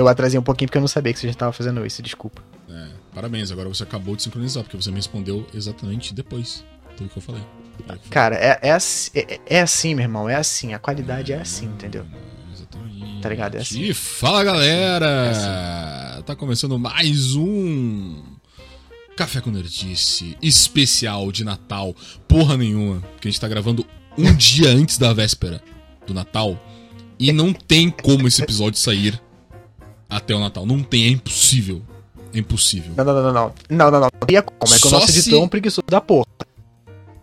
eu atrasei um pouquinho porque eu não sabia que você já tava fazendo isso, desculpa. É, parabéns, agora você acabou de sincronizar, porque você me respondeu exatamente depois do que eu falei. Cara, é, é, assim, é, é assim, meu irmão, é assim, a qualidade é assim, entendeu? Exatamente. Tá ligado? É assim. E fala galera! É Tá começando mais um Café com Nerdice especial de Natal. Porra nenhuma, que a gente tá gravando um dia antes da véspera do Natal. E não tem como esse episódio sair até o Natal. Não tem, é impossível. É impossível. Não, não, não, não, não. Não, não, não. Teria como. É que o nosso se- editor é um preguiçoso da porra.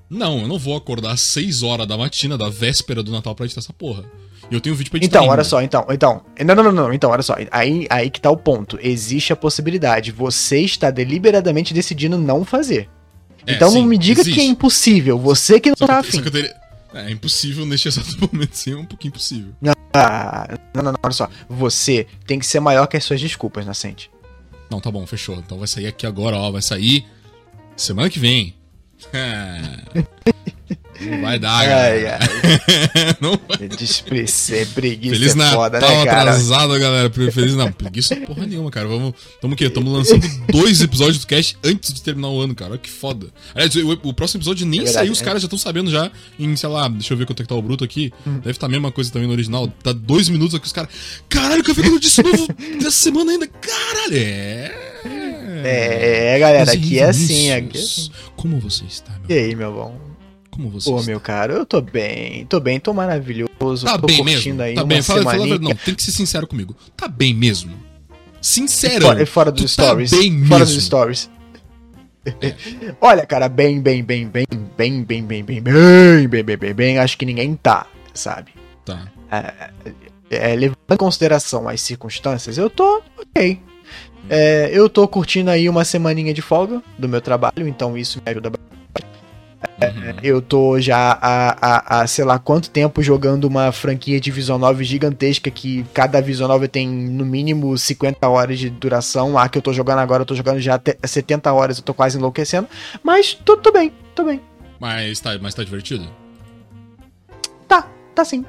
Não, eu não vou acordar às 6 horas da matina da véspera do Natal pra editar essa porra. E eu tenho um vídeo pra editar Então, olha ainda. só, então, então. Não, não, não, não. Então, olha só. Aí, aí que tá o ponto. Existe a possibilidade. Você está deliberadamente decidindo não fazer. É, então não sim, me diga que é existe. impossível. Você que não Só que, tá eu te- só afim. que eu teria... É impossível neste exato momento, sim, é um pouquinho impossível. Ah, não, não, não, olha só. Você tem que ser maior que as suas desculpas, Nascente. Não, tá bom, fechou. Então vai sair aqui agora, ó. Vai sair semana que vem. Não vai dar, Ai, galera. Não vai. Despre- preguiça Feliz é Natal foda, né, cara? atrasado, galera. Feliz não, preguiça porra nenhuma, cara. Vamos, tamo o quê? Tamo lançando dois episódios do cast antes de terminar o ano, cara. Olha que foda. Aliás, o, o próximo episódio nem É verdade, saiu, os é. caras já estão sabendo já em, sei lá, deixa eu ver quanto é que tá o bruto aqui. Hum. Deve estar a mesma coisa também no original. Tá dois minutos aqui, os caras. Caralho, que eu fico disse novo dessa semana ainda. Caralho, é. É, é, galera, aqui é assim. Aqui é assim. Como você está, E meu? aí, meu bom? Como você Pô, está? meu cara, eu tô bem. Tô bem, tô maravilhoso. Tá tô bem mesmo? aí Tá bem, fala, fala. Não, tem que ser sincero comigo. Tá bem mesmo? Sincero. Fora, fora dos tu tá stories. bem fora mesmo. dos stories. Olha, cara, bem, bem, bem, bem, bem, bem, bem, bem, bem, bem, bem, bem, bem, acho que ninguém tá, sabe? Tá. É, levando em consideração as circunstâncias, eu tô ok. É, eu tô curtindo aí uma semaninha de folga do meu trabalho, então isso me ajuda bastante. Uhum. Eu tô já há, há, há sei lá quanto tempo jogando uma franquia de Visual Novel gigantesca que cada Visual Novel tem no mínimo 50 horas de duração. A que eu tô jogando agora, eu tô jogando já até 70 horas, eu tô quase enlouquecendo. Mas tô, tô bem, tô bem. Mas tá, mas tá divertido? Tá, tá sim.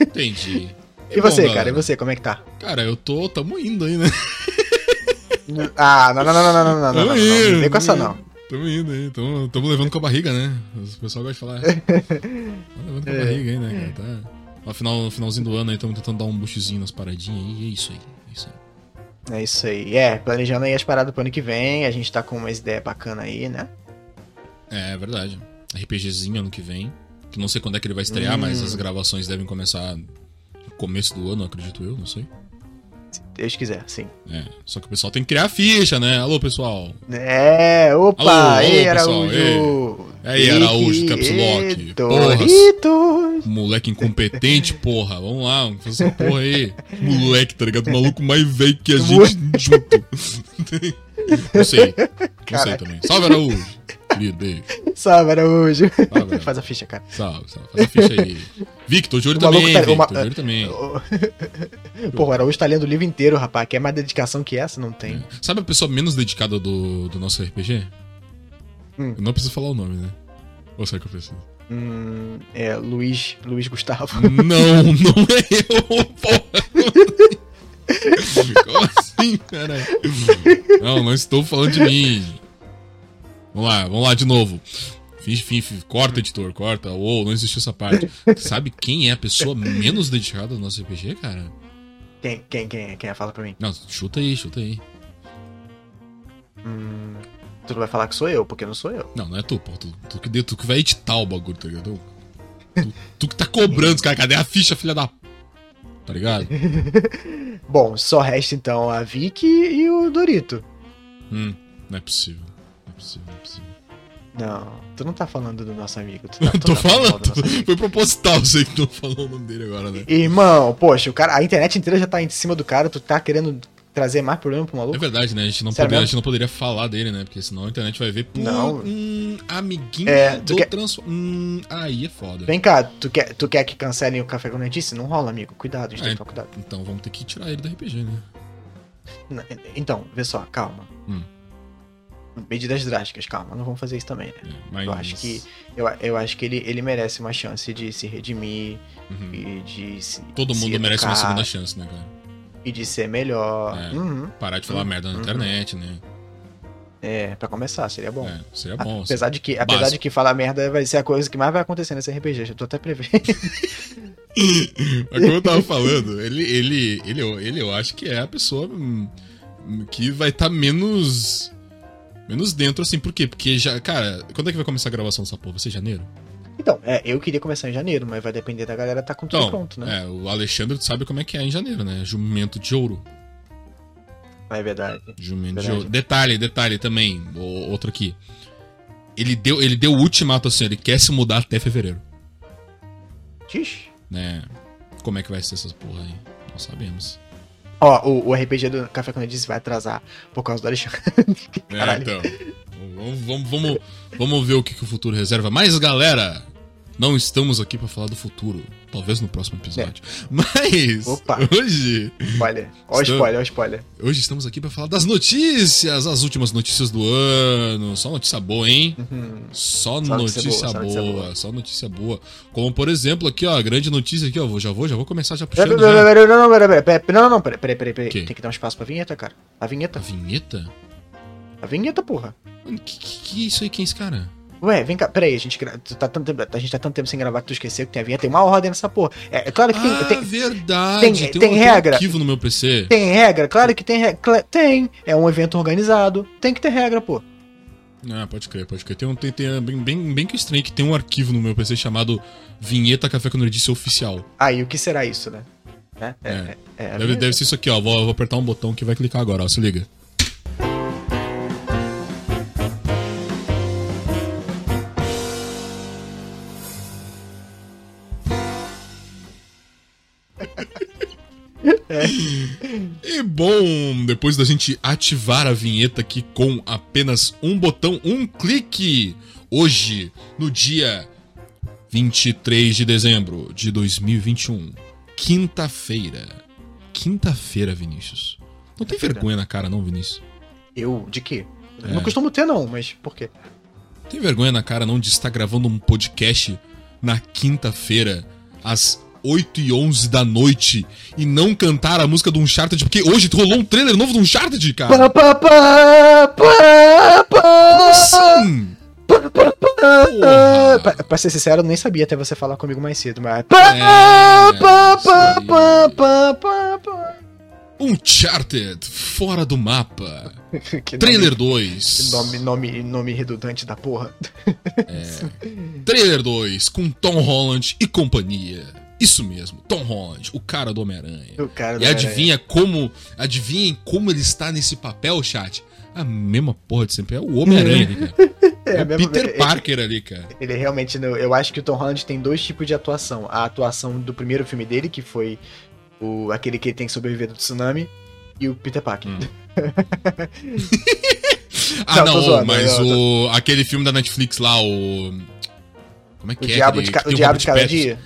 Entendi. E você, bom, cara? galera. E você, como é que tá? Cara, eu tô. Tamo indo aí, né? Ah, não, não, não, não, não, não, não, não, não, não, não vem com essa não. Tamo indo aí. Tamo, tamo levando com a barriga, né? O pessoal gosta de falar. Tamo levando com a É. barriga aí, né, cara? Tá. No, final, no finalzinho do ano aí, tamo tentando dar um boostzinho nas paradinhas aí. É isso aí. É isso aí. É isso aí. É, planejando aí as paradas pro ano que vem. A gente tá com umas ideias bacanas aí, né? É, é verdade. RPGzinho ano que vem. Que não sei quando é que ele vai estrear, Hum. mas as gravações devem começar no começo do ano, acredito eu, não sei. Deus quiser, sim. É, só que o pessoal tem que criar a ficha, né? Alô, pessoal. É, opa! Alô, alô, ei, pessoal, Araújo! Aí, Araújo, Caps Lock. Doritos! Moleque incompetente, porra. Vamos lá, vamos fazer essa porra aí. Moleque, tá ligado? Maluco mais velho que a gente junto. Não sei. Não sei Caraca. também. Salve, Araújo. Querido, beijo. Salve, Araújo! Araújo. Faz a ficha, cara. Salve, salve. Faz a ficha aí. Vic, tô de olho O maluco também, tá- Vic. uma- olho também. Pô, o Araújo tá lendo o livro inteiro, rapaz. Quer mais dedicação que essa? Não tem. Sabe a pessoa menos dedicada do, do nosso RPG? Hum. Eu não preciso falar o nome, né? Ou será que eu preciso? Hum, é, Luiz, Luiz Gustavo. Não, não é eu, porra. Como assim, caralho? Não, não estou falando de mim. Vamos lá, vamos lá de novo. Finge, finge, corta, editor, corta. Uou, não existiu essa parte. Sabe quem é a pessoa menos dedicada do nosso RPG, cara? Quem, quem, quem é? Quem é? Fala pra mim. Não, chuta aí, chuta aí. Hum, tu vai falar que sou eu, porque não sou eu. Não, não é tu, pô. Tu, tu, que, tu que vai editar o bagulho, tá ligado? Tu, tu que tá cobrando, cara. Cadê a ficha, filha da. Tá ligado? Bom, só resta então a Vicky e o Dorito. Hum, não é possível. Não é possível, não é possível. Não, tu não tá falando do nosso amigo. Tu tá, tu Tô tá falando. Foi proposital, sei que não falou o nome dele agora, né? Irmão, poxa, o cara, a internet inteira já tá em cima do cara, tu tá querendo trazer mais problema pro É maluco? verdade, né? A gente, não poderia, a gente não poderia falar dele, né? Porque senão a internet vai ver. Pô, Não. Hum, amiguinho É, do quer- transfo... Hum, aí é foda. Vem cá, tu quer, tu quer que cancelem o café com dentice? Não rola, amigo. Cuidado, a gente É. tem que tomar cuidado. Então vamos ter que tirar ele do RPG, né? Então, vê só, calma. Hum. Medidas drásticas, calma, não vamos fazer isso também, né? É, mas... Eu acho que, eu, eu acho que ele, ele merece uma chance de se redimir Uhum. e de se. Todo se mundo merece uma segunda chance, né, cara? E de ser melhor. É. Uhum. Parar de falar merda na Uhum. internet, né? É, pra começar, seria bom. É, seria bom. apesar de que, apesar de que falar merda vai ser a coisa que mais vai acontecer nesse RPG. Já tô até prevendo. Mas como eu tava falando, ele, ele, ele, ele eu acho que é a pessoa hum, que vai estar menos. Menos dentro, assim. Por quê? Porque já. Cara, quando é que vai começar a gravação dessa porra? Vai ser janeiro? Então, é, eu queria começar em janeiro, mas vai depender da galera tá com tudo Então, pronto, né? é, o Alexandre sabe como é que é em janeiro, né? Jumento de ouro. É, verdade. Jumento de Verdade. ouro. Detalhe, detalhe também. outro aqui. Ele deu, ele deu o ultimato assim, ele quer se mudar até fevereiro. Ixi. Né? Como é que vai ser essas porra aí? Não sabemos. Ó, o, o RPG do Café com Disse vai atrasar por causa do Alexandre. É, Caralho. então. Vamos, vamos, vamos, vamos ver o que, que o futuro reserva. Mas, galera, não estamos aqui pra falar do futuro. Talvez no próximo episódio. Mas, Opa. hoje, Spoiler. Ó, Estou- spoiler, ó, spoiler. hoje estamos aqui pra falar das notícias, as últimas notícias do ano. Só notícia boa, hein? Uhum. Só, Só notícia, notícia boa, boa, só notícia boa. só notícia boa. Como, por exemplo, aqui, ó, a grande notícia aqui, ó. Já vou, já vou começar já puxando. Já. Não, não, não, não, peraí, peraí, peraí? Tem que dar um espaço pra vinheta, cara. A A vinheta. A vinheta, porra. Mano, que, que, que é isso aí? Quem é esse cara? Ué, vem cá, peraí, a gente, gra- tá tanto tempo, a gente tá tanto tempo sem gravar que tu esqueceu que tem a vinheta, tem uma ordem nessa porra. É, é claro que tem, ah, tem, verdade. tem- Tem, tem um, regra. Tem um arquivo no meu PC. tem regra, claro que tem regra, tem. É um evento organizado, tem que ter regra, pô. Ah, pode crer, pode crer. Tem, um, tem, tem bem, bem, bem que estranho que tem um arquivo no meu PC chamado Vinheta Café com Nerdice Oficial. Aí, o que será isso, né? É, é, É. é, é Deve, deve ser isso aqui, ó. Vou, vou apertar um botão que vai clicar agora, ó. Se liga. E bom, depois da gente ativar a vinheta aqui com apenas um botão, um clique, hoje, no dia 23 de dezembro de 2021, quinta-feira. Quinta-feira, Vinícius. Não tem vergonha na cara, não, Vinícius? Eu, de quê? É. Não costumo ter, não, mas por quê? Tem vergonha na cara, não, de estar gravando um podcast na quinta-feira, às 8 e 11 da noite, e não cantar a música do Uncharted? Porque hoje rolou um trailer novo do Uncharted, cara. Pá, pá, pá, Sim! Pra, pra ser sincero, eu nem sabia até você falar comigo mais cedo, mas. É. Uncharted, fora do mapa. Trailer nome- 2. Nome, nome, nome redundante da porra. Trailer 2 com Tom Holland e companhia. Isso mesmo, Tom Holland, o cara do Homem-Aranha. O cara do E adivinha como. Adivinhem como ele está nesse papel, chat? A mesma porra de sempre. É o Homem-Aranha cara. É, o mesmo- Peter é- Parker ali, cara. Ele realmente. não- Eu acho que o Tom Holland tem dois tipos de atuação. A atuação do primeiro filme dele, que foi o, aquele que ele tem que sobreviver do tsunami, e o Peter Parker. Hum. Ah, Não, não, tô zoando, mas eu- o. Aquele filme da Netflix lá, o. Como é O que é? Diabo aquele de, ca- o diabo de cada dia?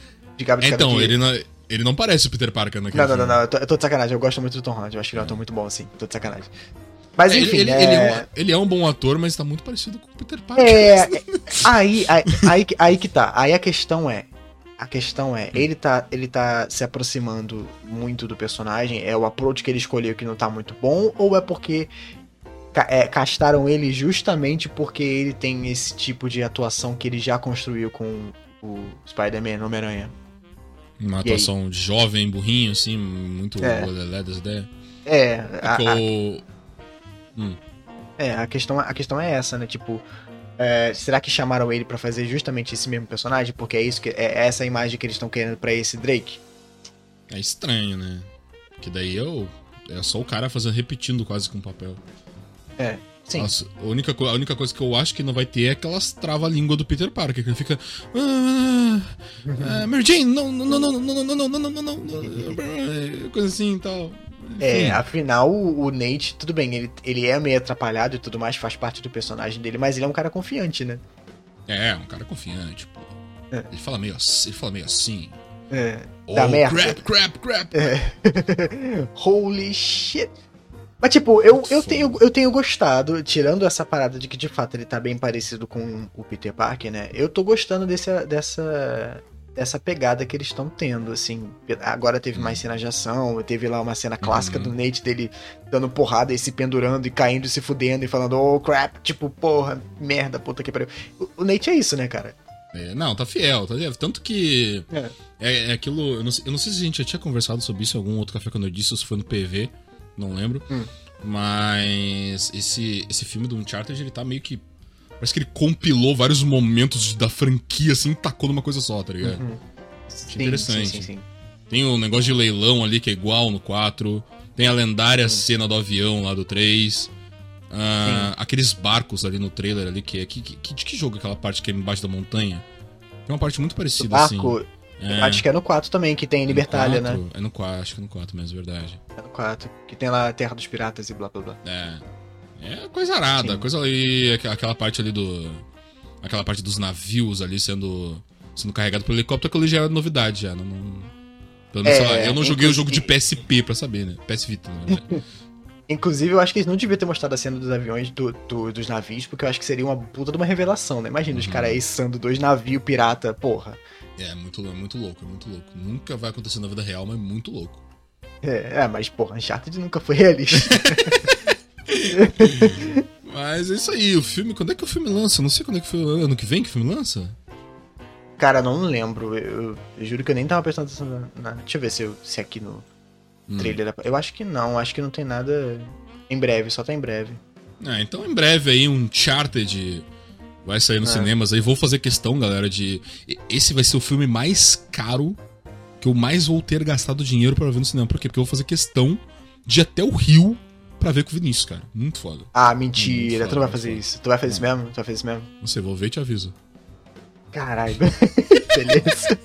De de então, dia. ele não, ele não parece o Peter Parker naquele Não, não, não, não, eu tô, eu tô de sacanagem. Eu gosto muito do Tom Holland. Eu acho que ele é um ator muito bom, assim. Tô de sacanagem. Mas enfim, ele, ele, é... ele é um, ele é um bom ator, mas tá muito parecido com o Peter Parker. É, aí, aí, aí, que- aí que tá. Aí a questão é. A questão é, ele tá, ele tá se aproximando muito do personagem. É o approach que ele escolheu que não tá muito bom, ou é porque é, castaram ele justamente porque ele tem esse tipo de atuação que ele já construiu com o Spider-Man, Homem-Aranha. Uma E aí? atuação jovem, burrinho, assim, muito É. lelé das ideias. É, a, a- o- é, a questão, a questão é essa, né? Tipo, é, será que chamaram ele pra fazer justamente esse mesmo personagem? Porque é isso que é essa imagem que eles estão querendo pra esse Drake. É estranho, né? Que daí eu. É só o cara fazendo, repetindo quase com papel. É, sim. Nossa, a, única, a única coisa que eu acho que não vai ter é aquelas trava-língua do Peter Parker, que ele fica. Ah, ah, Mary Jane, não, não, não, não, não, não, não, não, não, não, não, não, coisa assim e tal. É, Enfim. afinal, o, o Nate, tudo bem, ele, ele é meio atrapalhado e tudo mais, faz parte do personagem dele, mas ele é um cara confiante, né? É, um cara confiante, pô. É. Ele fala meio assim. Ele fala meio assim. É. Oh, Dá merda. crap, crap, crap. Holy shit. Mas, tipo, eu, eu, tenho, eu tenho gostado, tirando essa parada de que de fato ele tá bem parecido com o Peter Parker, né? Eu tô gostando desse, dessa, dessa pegada que eles estão tendo, assim. Agora teve mais cenas de ação, teve lá uma cena clássica Uhum. do Nate dele dando porrada e se pendurando e caindo e se fudendo e falando, oh crap, tipo, porra, merda, puta que pariu. O, o Nate é isso, né, cara? É, não, tá fiel, tá fiel. Tanto que. É. É, é aquilo. Eu não, sei, eu não sei se a gente já tinha conversado sobre isso em algum outro café quando eu disse, ou se foi no PV, não lembro. Hum. Mas esse, esse filme do Uncharted, ele tá meio que. Parece que ele compilou vários momentos da franquia, assim, tacou numa coisa só, tá ligado? Uhum. Sim, interessante. Sim, sim. Tem o negócio de leilão ali, que é igual no 4. Tem a lendária cena do avião lá do 3. Ah, aqueles barcos ali no trailer ali, que é. Que, que, de que jogo é aquela parte que é embaixo da montanha? Tem uma parte muito parecida, barco, assim. Eu acho que é no 4 também, que tem Libertália, no né? 4, É no 4, acho que é no 4 mesmo, verdade. É no 4. Que tem lá a Terra dos Piratas e blá blá blá. É. É coisa arada, Sim. coisa ali. aqu- Aquela parte ali do. Aquela parte dos navios ali sendo. sendo carregado pelo helicóptero, aquilo ali já é novidade já. Não, não- pelo menos, É, lá, eu não joguei o jogo de PSP pra saber, né? PS Vita, verdade. Inclusive, eu acho que eles não deviam ter mostrado a cena dos aviões, do, do- dos navios, porque eu acho que seria uma puta de uma revelação, né? Imagina os Uhum. caras içando dois navios pirata, porra. É, muito, é muito louco, é muito louco. Nunca vai acontecer na vida real, mas é muito louco. É, é, mas porra, Uncharted nunca foi realista. Mas é isso aí, o filme. Quando é que o filme lança? Não sei quando é que foi. Ano que vem que o filme lança? Cara, não lembro. Eu, eu juro que eu nem tava prestando atenção na. na- Deixa eu ver se, eu- se aqui no Hum. trailer. Eu acho que não, acho que não tem nada em breve, só tá em breve. Ah, então em breve aí um Charted vai sair nos É. cinemas aí. Vou fazer questão, galera, de. Esse vai ser o filme mais caro que eu mais vou ter gastado dinheiro pra ver no cinema. Por quê? Porque eu vou fazer questão de ir até o Rio pra ver com o Vinícius, cara. Muito foda. Ah, mentira, foda, tu não vai fazer isso. Tu vai fazer isso mesmo? Tu vai fazer isso mesmo? Não sei, vou ver e te aviso. Caralho. Beleza.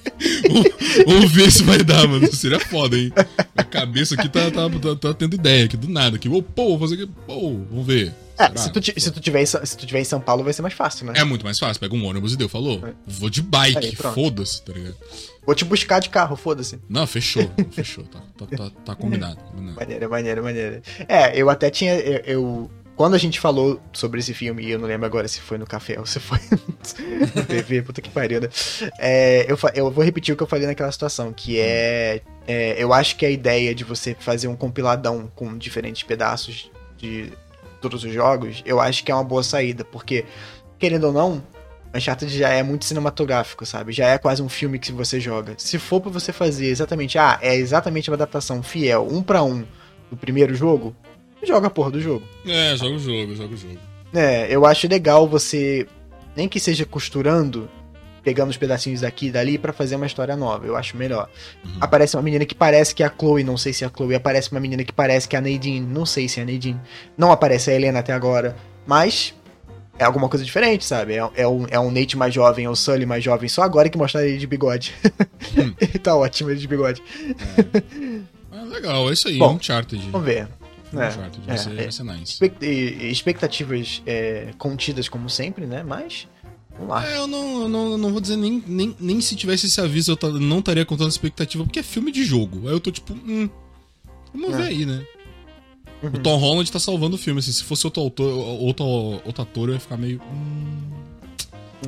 Vamos ver se vai dar, mano. Seria foda, hein? A cabeça aqui tá, tá, tá, tá tendo ideia aqui do nada. Aqui, Ô, pô, vou fazer aqui. Pô, vamos ver. É, se tu, se, tu tiver em, se tu tiver em São Paulo vai ser mais fácil, né? É muito mais fácil. Pega um ônibus e deu, falou. É. Vou de bike, foda-se, tá ligado? Vou te buscar de carro, foda-se. Não, fechou, fechou. Tá, tá, tá, tá combinado. combinado. Maneira, maneira, maneira. É, eu até tinha. Eu, eu- quando a gente falou sobre esse filme, eu não lembro agora se foi no café ou se foi no TV, puta que pariu, né? É, eu, eu vou repetir o que eu falei naquela situação, que é, é, Eu acho que a ideia de você fazer um compiladão com diferentes pedaços de todos os jogos, eu acho que é uma boa saída, porque, querendo ou não. Uncharted já é muito cinematográfico, sabe? Já é quase um filme que você joga. Se for pra você fazer exatamente, ah, é exatamente uma adaptação fiel, um pra um do primeiro jogo, joga a porra do jogo. É, joga o jogo, joga o jogo. É, eu acho legal você, nem que seja costurando, pegando os pedacinhos daqui e dali pra fazer uma história nova. Eu acho melhor. Uhum. Aparece uma menina que parece que é a Chloe, não sei se é a Chloe. Aparece uma menina que parece que é a Nadine, não sei se é a Nadine. Não aparece a Helena até agora, mas é alguma coisa diferente, sabe? É, é um, é um Nate mais jovem, é o Sully mais jovem. Só agora que mostraram ele de bigode. Hum. ele tá ótimo ele de bigode. Ah, legal, é isso aí. Bom, Uncharted. Vamos ver. É, vai, é, ser, é. vai ser nice. Expect- expectativas é, contidas como sempre, né? Mas vamos lá. É, eu não, eu não, eu não vou dizer nem, nem, nem se tivesse esse aviso eu não estaria contando expectativa, porque é filme de jogo. Aí eu tô tipo, hum, vamos É. ver aí, né? Uhum. O Tom Holland tá salvando o filme, assim, se fosse outro autor, outro, outro ator, eu ia ficar meio. Hum,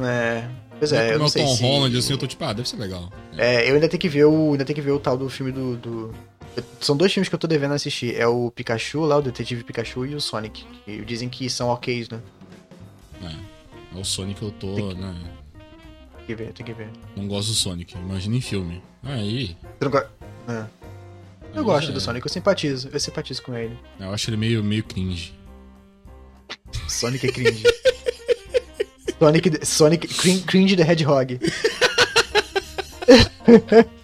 É, pois Como é, eu é não o sei Tom se... Holland, assim, eu tô tipo, ah, deve ser legal. É, eu ainda tenho que ver o, ainda tenho que ver o tal do filme do, do- São dois filmes que eu tô devendo assistir. É o Pikachu lá, o Detetive Pikachu e o Sonic. Que dizem que são ok, né? É, é o Sonic eu tô, né? Tem que ver, tem que ver. Não gosto do Sonic, imagina em filme. Aí. Você não go- É. Eu aí gosto já do é. Sonic, eu simpatizo. Eu simpatizo com ele. Eu acho ele meio, meio cringe. Sonic é cringe. Sonic, Sonic crin- cringe the Hedgehog.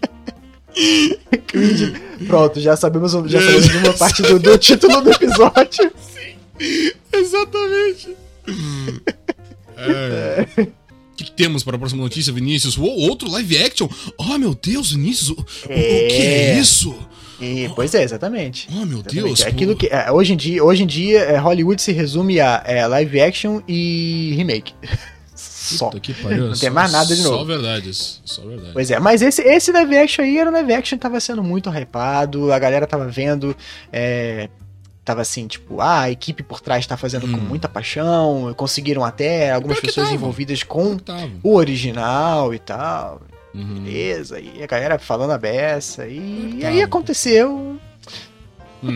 cringe. Pronto, já sabemos, já sabemos uma parte do, do título do episódio. Exatamente. É. O que, que temos para a próxima notícia, Vinícius? Uou, outro live action? Oh, meu Deus, Vinícius, o, o- o que é isso? E, pois é, exatamente. Oh, meu Exatamente. Deus. É aquilo que é, hoje em dia, hoje em dia é, Hollywood se resume a é, live action e remake. Só. Pariu, Não tem só- mais nada de Só novo. verdades. Só verdade. Pois é, mas esse, esse live action aí era um live action que tava sendo muito hypado, a galera tava vendo, é, tava assim, tipo, ah, a equipe por trás tá fazendo com Hum. muita paixão, conseguiram até algumas pessoas tava. envolvidas com Tava. o original e tal. Uhum. Beleza, e a galera falando a beça, e, e aí aconteceu, Hum.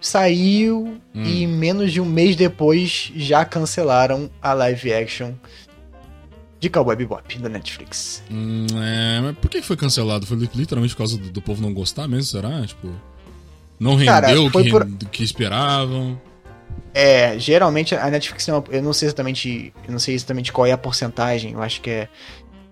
Saiu, Hum. e menos de um mês depois já cancelaram a live action de Cowboy Bebop da Netflix. Hum, é, mas por que foi cancelado? Foi li- literalmente por causa do, do povo não gostar mesmo, será? Tipo, não rendeu Cara, o que, por- que esperavam. É, geralmente a Netflix tem uma, eu não sei exatamente, eu não sei exatamente qual é a porcentagem, eu acho que é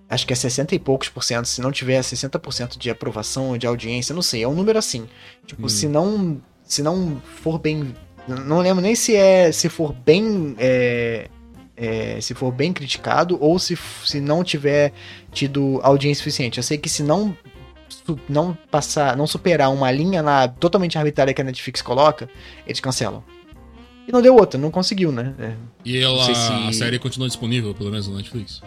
acho que é 60 e poucos por cento, se não tiver 60% de aprovação, de audiência, não sei, é um número assim. Tipo, Hum. se não se não for bem, não lembro nem se é se for bem é, é, se for bem criticado ou se, se não tiver tido audiência suficiente. Eu sei que se não não passar, não superar uma linha lá totalmente arbitrária que a Netflix coloca, eles cancelam. E não deu outra, não conseguiu, né? É. E ela, se- a série continua disponível, pelo menos na Netflix.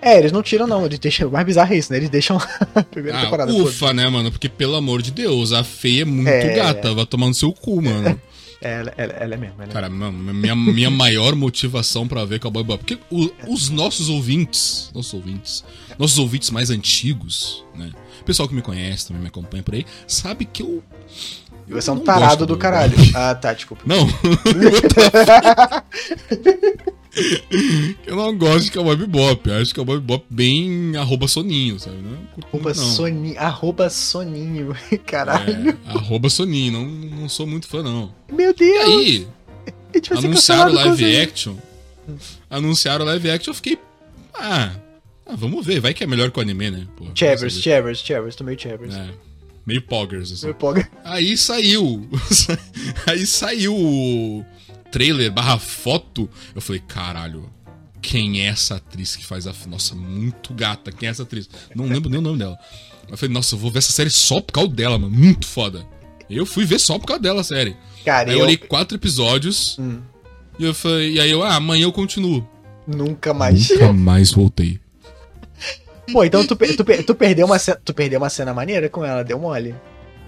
É, eles não tiram, não. Eles deixam. O mais bizarro é isso, né? Eles deixam a primeira Ah, temporada. ufa, né, mano? Porque, pelo amor de Deus, a feia é muito É. gata. Vai tomar no seu cu, mano. É, ela, ela, ela é mesmo. Ela é Cara, mano, minha, minha maior motivação pra ver Cowboy Bebop. Porque o- os nossos ouvintes, nossos ouvintes, nossos ouvintes mais antigos, né? O pessoal que me conhece, também me acompanha por aí, sabe que eu. eu Você é um tarado gosto do caralho. Ah, tá, desculpa. Não. eu não gosto de Cowboy Bebop. Eu acho Cowboy Bebop bem arroba soninho, sabe? Não Arroba, não. Soni, arroba Soninho. Caralho. É, arroba soninho. Não, não sou muito fã, não. Meu E Deus! aí, a gente vai ser anunciaram o live action. Anunciaram o live action, eu fiquei. Ah, ah, vamos ver, vai que é melhor que o anime, né? Pô, Chevers, Chevers, Chevers, tô meio Chevers. É, meio poggers, assim. Meu poga. Aí saiu. Aí saiu o trailer barra foto. Eu falei, caralho, quem é essa atriz que faz a. Nossa, muito gata. Quem é essa atriz? Não lembro nem o nome dela. Eu falei, nossa, eu vou ver essa série só por causa dela, mano. Muito foda. Eu fui ver só por causa dela a série. Cara, Aí eu olhei quatro episódios. Hum. E eu falei, e aí eu, ah, amanhã eu continuo. nunca mais. Nunca mais voltei. Pô, então tu, tu, tu perdeu uma cena, tu perdeu uma cena maneira com ela, deu mole.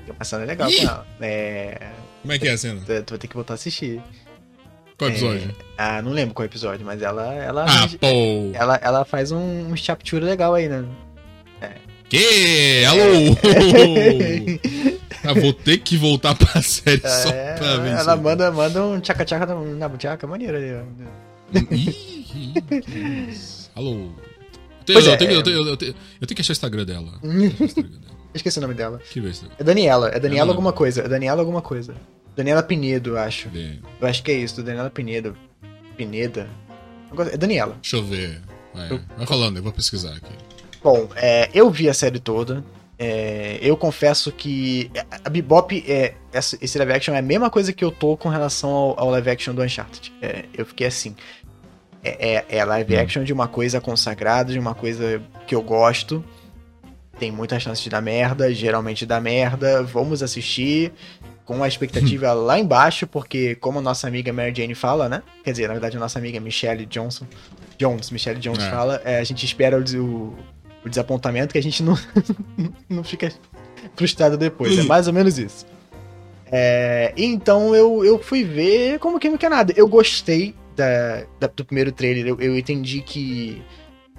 Deu uma cena legal Ih! com ela. É. Como é que é a cena? Tu, tu vai ter que voltar a assistir. Qual episódio? Ah, não lembro qual episódio, mas ela. Ela, Ah, pô. ela, ela faz um, um chaptura legal aí, né? Que? Alô? ah, vou ter que voltar pra série só É, pra ver ela manda, manda um tchaca-tchaca na, na buchaca ali, ó. Ih, que isso. Alô? Eu Pois tenho, é. eu, tenho, eu, tenho, eu, tenho, eu tenho que achar o Instagram dela. Que Instagram dela. Esqueci o nome dela. Isso. É Daniela, é Daniela Ela- alguma coisa. É Daniela alguma coisa. Daniela Pinedo, eu acho. Deixa eu. Eu acho que é isso, Daniela Pinedo. Pineda. É Daniela. Deixa eu ver. Vai, vai falando, eu vou pesquisar aqui. Bom, é, eu vi a série toda. É, eu confesso que a Bebop, é, esse live action é a mesma coisa que eu tô com relação ao, ao live action do Uncharted. É, eu fiquei assim. É, é, é live Hum. action de uma coisa consagrada, de uma coisa que eu gosto. Tem muita chance de dar merda, geralmente dá merda. Vamos assistir com a expectativa lá embaixo, porque como a nossa amiga Mary Jane fala, né? Quer dizer, na verdade a nossa amiga Michelle Johnson, Jones, Michelle Jones É. fala, é, a gente espera o, o- o desapontamento que a gente não, não fica frustrado depois. É mais ou menos isso. É, então eu, eu fui ver como que não quer nada. Eu gostei da, da- do primeiro trailer. Eu, eu entendi que.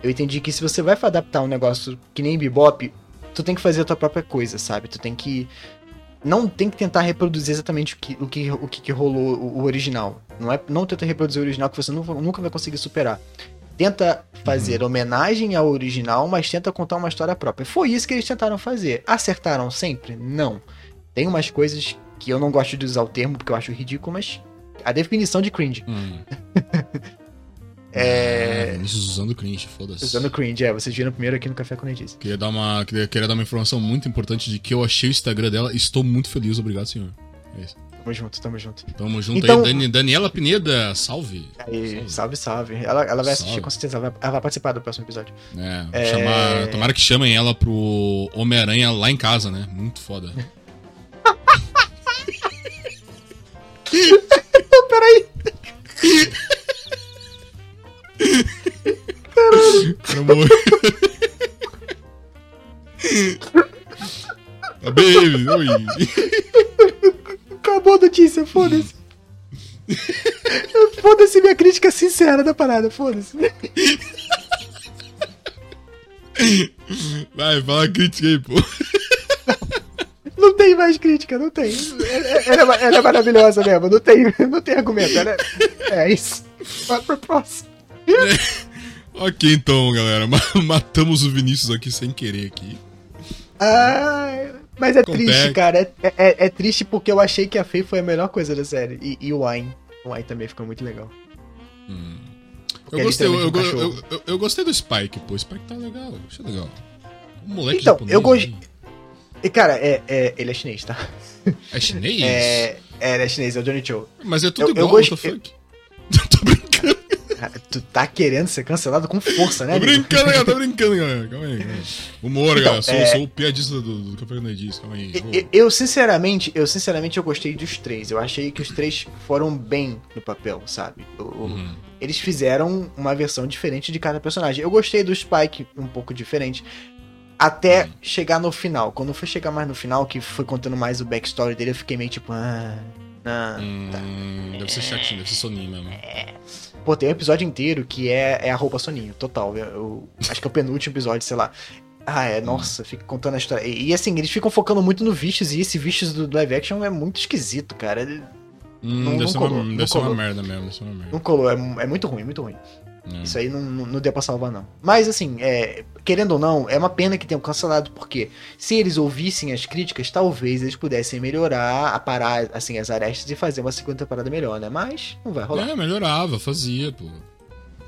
Eu entendi que se você vai adaptar um negócio que nem Bebop, tu tem que fazer a tua própria coisa, sabe? Tu tem que. Não tem que tentar reproduzir exatamente o que, o que, o que, rolou o, original. Não, é, não tenta reproduzir o original que você nu- nunca vai conseguir superar. Tenta fazer homenagem ao original, mas tenta contar uma história própria. Foi isso que eles tentaram fazer. Acertaram sempre? Não. Tem umas coisas que eu não gosto de usar o termo porque eu acho ridículo, mas a definição de cringe. Hum. É. Ah, usando cringe, foda-se. Usando cringe, é, vocês viram primeiro aqui no Café com Nerdice. Queria dar, uma, queria, queria dar uma informação muito importante de que eu achei o Instagram dela. Estou muito feliz, obrigado, senhor. É isso. Tamo junto, tamo junto. Tamo junto Então- aí. Dani- Daniela Pineda, salve. Aí, salve, salve. Ela, ela vai assistir Salve. com certeza, ela vai, ela vai participar do próximo episódio. É, É. chamar- tomara que chamem ela pro Homem-Aranha lá em casa, né? Muito foda. Peraí, Cara, morreu. A baby, oi. acabou a notícia, foda-se. foda-se minha crítica sincera da parada, foda-se. Vai, fala a crítica aí, pô. Não tem mais crítica, não tem. Ela, ela é maravilhosa mesmo, não tem, não tem argumento. Ela é, é isso. Vai pro próximo. ok, então, galera. Matamos o Vinícius aqui sem querer aqui. Ah, mas é triste, cara. É, é, é, triste porque eu achei que a Faye foi a melhor coisa da série. E, e o Wine. O Wine também ficou muito legal. Hum. Eu é gostei, eu, eu, eu, eu, gostei do Spike, pô. O Spike tá legal, achei legal. O moleque Então, eu gostei. E, cara, é, é, ele é chinês, tá? É chinês? É, é, ele é chinês, é o Johnny Cho. Mas é tudo eu, igual, eu gostei, Tô brincando. Tu tá querendo ser cancelado com força, né? Tô brincando, galera, tô brincando, galera. Calma aí. Calma aí. Humor, então, galera. Sou, é... sou o piadista do, do Café. Calma aí. Eu, eu, sinceramente, eu sinceramente eu gostei dos três. Eu achei que os três foram bem no papel, sabe? Eu, uhum. Eles fizeram uma versão diferente de cada personagem. Eu gostei do Spike um pouco diferente. Até uhum. chegar no final. Quando foi chegar mais no final, que foi contando mais o backstory dele, eu fiquei meio tipo. Ah, ah, hum, tá. Deve ser chatinho, deve ser soninho mesmo. É. Pô, tem um episódio inteiro que é, é a roupa soninho, total. Eu, eu, acho que é o penúltimo episódio, sei lá. Ah, é, nossa, fica contando a história. E, e, assim, eles ficam focando muito no Vistos, e esse Vistos do live action é muito esquisito, cara. Hum, não, deve, não colou, uma, deve ser uma merda mesmo, deve ser uma merda. Não colou, é, é muito ruim, muito ruim. É. Isso aí não, não, não, deu pra salvar, não. Mas, assim, é, querendo ou não, é uma pena que tenham cancelado, porque se eles ouvissem as críticas, talvez eles pudessem melhorar, aparar, assim, as arestas e fazer uma segunda temporada melhor, né? Mas não vai rolar. É, melhorava, fazia, pô.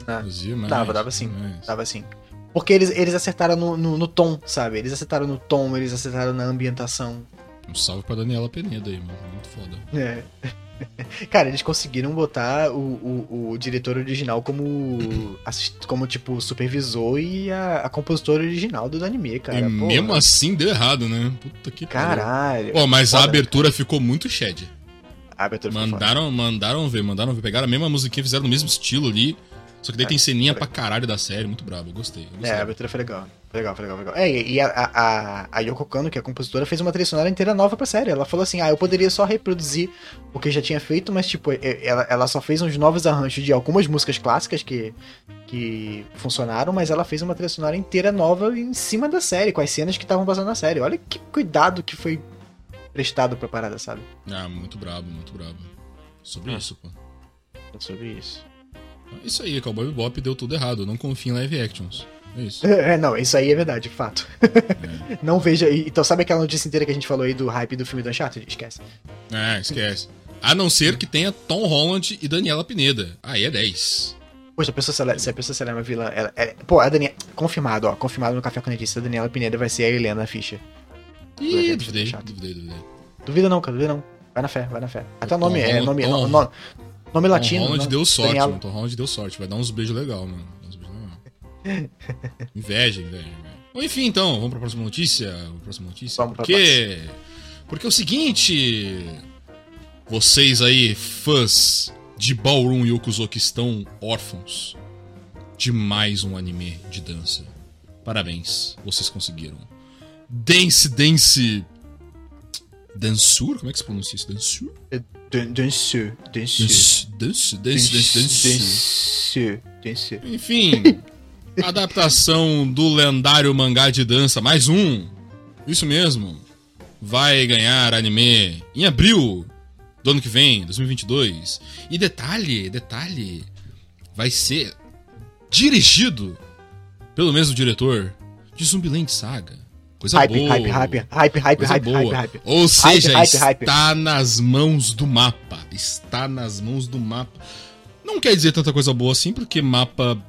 Ah, fazia mais. Dava, dava sim. Mais. Dava sim. Porque eles, eles acertaram no, no, no, tom, sabe? Eles acertaram no tom, eles acertaram na ambientação. Um salve pra Daniela Peneda aí, mano. Muito foda. É. Cara, eles conseguiram botar o, o, o diretor original como, como, tipo, supervisor e a, a compositora original do anime, cara. E Pô, mesmo assim deu errado, né? Puta que Caralho. Pô, mas Foda. a abertura ficou muito shed. A abertura mandaram, mandaram ver, mandaram ver. Pegaram a mesma musiquinha, fizeram no mesmo estilo ali. Só que daí é, tem ceninha pra caralho da série, muito brabo, eu gostei. Eu gostei. É, a abertura foi legal. Legal, legal, legal. É, e a, a, a Yoko Kano, que é a compositora, fez uma trilha sonora inteira nova pra série. Ela falou assim: ah, eu poderia só reproduzir o que já tinha feito, mas, tipo, ela, ela só fez uns novos arranjos de algumas músicas clássicas que, que funcionaram, mas ela fez uma trilha sonora inteira nova em cima da série, com as cenas que estavam passando na série. Olha que cuidado que foi prestado pra parada, sabe? Ah, muito brabo, muito brabo. Sobre ah. isso, pô. É sobre isso. Isso aí, Cowboy Bebop deu tudo errado. Não confia em live actions. É isso. É, não, isso aí é verdade, fato. É. não veja. Então, sabe aquela notícia inteira que a gente falou aí do hype do filme do Uncharted? Esquece. É, esquece. A não ser que tenha Tom Holland e Daniela Pineda. Aí é 10. Poxa, a pessoa se a pessoa é uma vilã. Ela, ela, pô, a Daniela. Confirmado, ó. Confirmado no Café com a A Daniela Pineda vai ser a Helena Fischer. Ih, duvidei, duvidei, duvidei. Duvida não, cara, duvida não. Vai na fé, vai na fé. Até o nome é. Nome, Tom, nome, Nome latino. Tom Holland deu sorte, Daniel... mano. Tom Holland deu sorte. Vai dar uns beijos legal, mano. Inveja, inveja. Bom, enfim, então, vamos pra próxima notícia. Próxima notícia. Vamos porque... Porque é o seguinte. Vocês aí, fãs de Ballroom Yokuzo que estão órfãos de mais um anime de dança. Parabéns, vocês conseguiram. Dance Dance Dansur? Como é que se pronuncia isso? Dansur? Dansur. Dansur. Dansur. Dansur. Dansur. Enfim, adaptação do lendário mangá de dança, mais um. Isso mesmo. Vai ganhar anime em abril do ano que vem, 2022. E detalhe, detalhe, vai ser dirigido pelo mesmo diretor de Zumbiland Saga. Coisa hype, boa. Hype, hype, hype, hype, hype, hype, hype. Ou seja, hype, hype, está nas mãos do mapa. Está nas mãos do mapa. Não quer dizer tanta coisa boa assim, porque mapa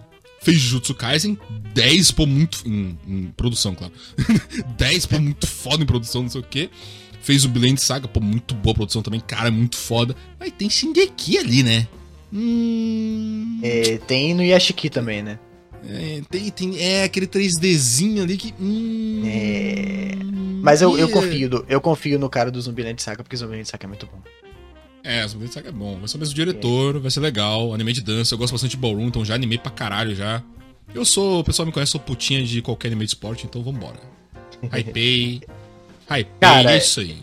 fez Jujutsu Kaisen, 10 pô muito. Em, em produção, claro. 10 pô muito foda em produção, não sei o quê. Fez o Blend Saga, pô, muito boa produção também, cara, muito foda. Mas tem Shingeki ali, né? Hum... É, tem no Yashiki também, né? É, tem, tem, é aquele 3Dzinho ali que. Hum, é. Mas eu, eu, confio, eu confio no cara do Zumbiland Saga, porque Zumbiland Saga é muito bom. É, Zumbiland Saga é bom. Vai ser o mesmo diretor, é. vai ser legal. Anime de dança, eu gosto bastante de Ballroom, então já animei pra caralho já. Eu sou, o pessoal me conhece, sou putinha de qualquer anime de esporte, então vambora. Hypei. Hypei, é isso aí.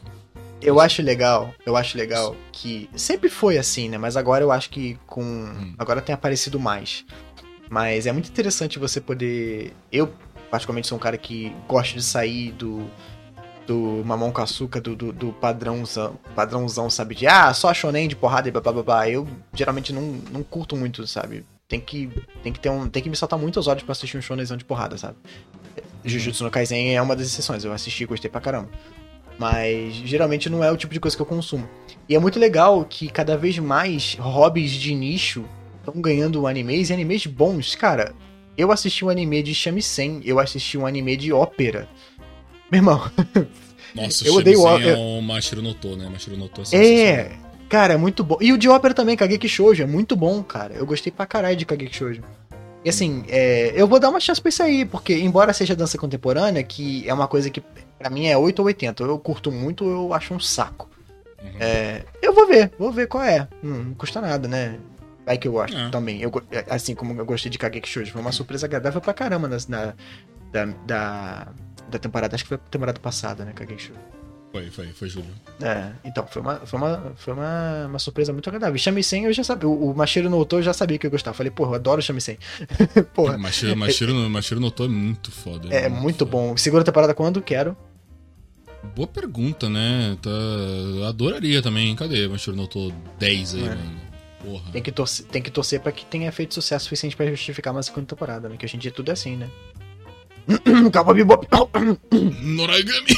Eu acho legal, eu acho legal que sempre foi assim, né? Mas agora eu acho que com. Hum. Agora tem aparecido mais. Mas é muito interessante você poder. Eu, particularmente sou um cara que gosta de sair do, do mamão com açúcar, do, do, do padrãozão, padrãozão, sabe? De, ah, só shonen de porrada e blá blá blá. Eu geralmente não, não curto muito, sabe? Tem que, tem que ter um, tem que me saltar muito os olhos pra assistir um shonenzão de porrada, sabe? Jujutsu no Kaisen é uma das exceções, eu assisti e gostei pra caramba. Mas geralmente não é o tipo de coisa que eu consumo. E é muito legal que cada vez mais hobbies de nicho estão ganhando animes e animes bons. Cara, eu assisti um anime de shamisen, eu assisti um anime de ópera. Meu irmão. Nossa, eu odeio ópera. ópera. É o Mashiro Noto, né? Mashiro Noto é É, cara, é muito bom. E o de ópera também, Kageki Shoujo, é muito bom, cara. Eu gostei pra caralho de Kageki Shoujo. E assim, é, eu vou dar uma chance pra isso aí, porque embora seja dança contemporânea, que é uma coisa que pra mim é 8 ou 80, eu curto muito, eu acho um saco. Uhum. É, eu vou ver, vou ver qual é. Hum, não custa nada, né? Vai que eu gosto É. também. Eu, go- assim como eu gostei de Kageki Shoujo, foi uma surpresa agradável pra caramba na, na- da, da, da temporada, acho que foi a temporada passada, né, Kageki Shoujo. Foi, foi, foi Júlio. É, então, foi uma, foi uma, foi uma, uma surpresa muito agradável. Shamisen eu já sabia, o, o Mashiro no Oto eu já sabia que eu gostava. Falei, porra, eu adoro Shamisen. porra, Mashiro, Mashiro, Mashiro Noto é muito foda. é muito bom. Segunda temporada quando? Quero. Boa pergunta, né? Tá... eu Adoraria também. Cadê Mashiro Noto 10 aí, É. mano? Porra. Tem que, torcer, tem que torcer pra que tenha feito sucesso suficiente pra justificar uma segunda temporada, né? Que hoje em dia tudo é assim, né? Calma, Bebop. Noragami!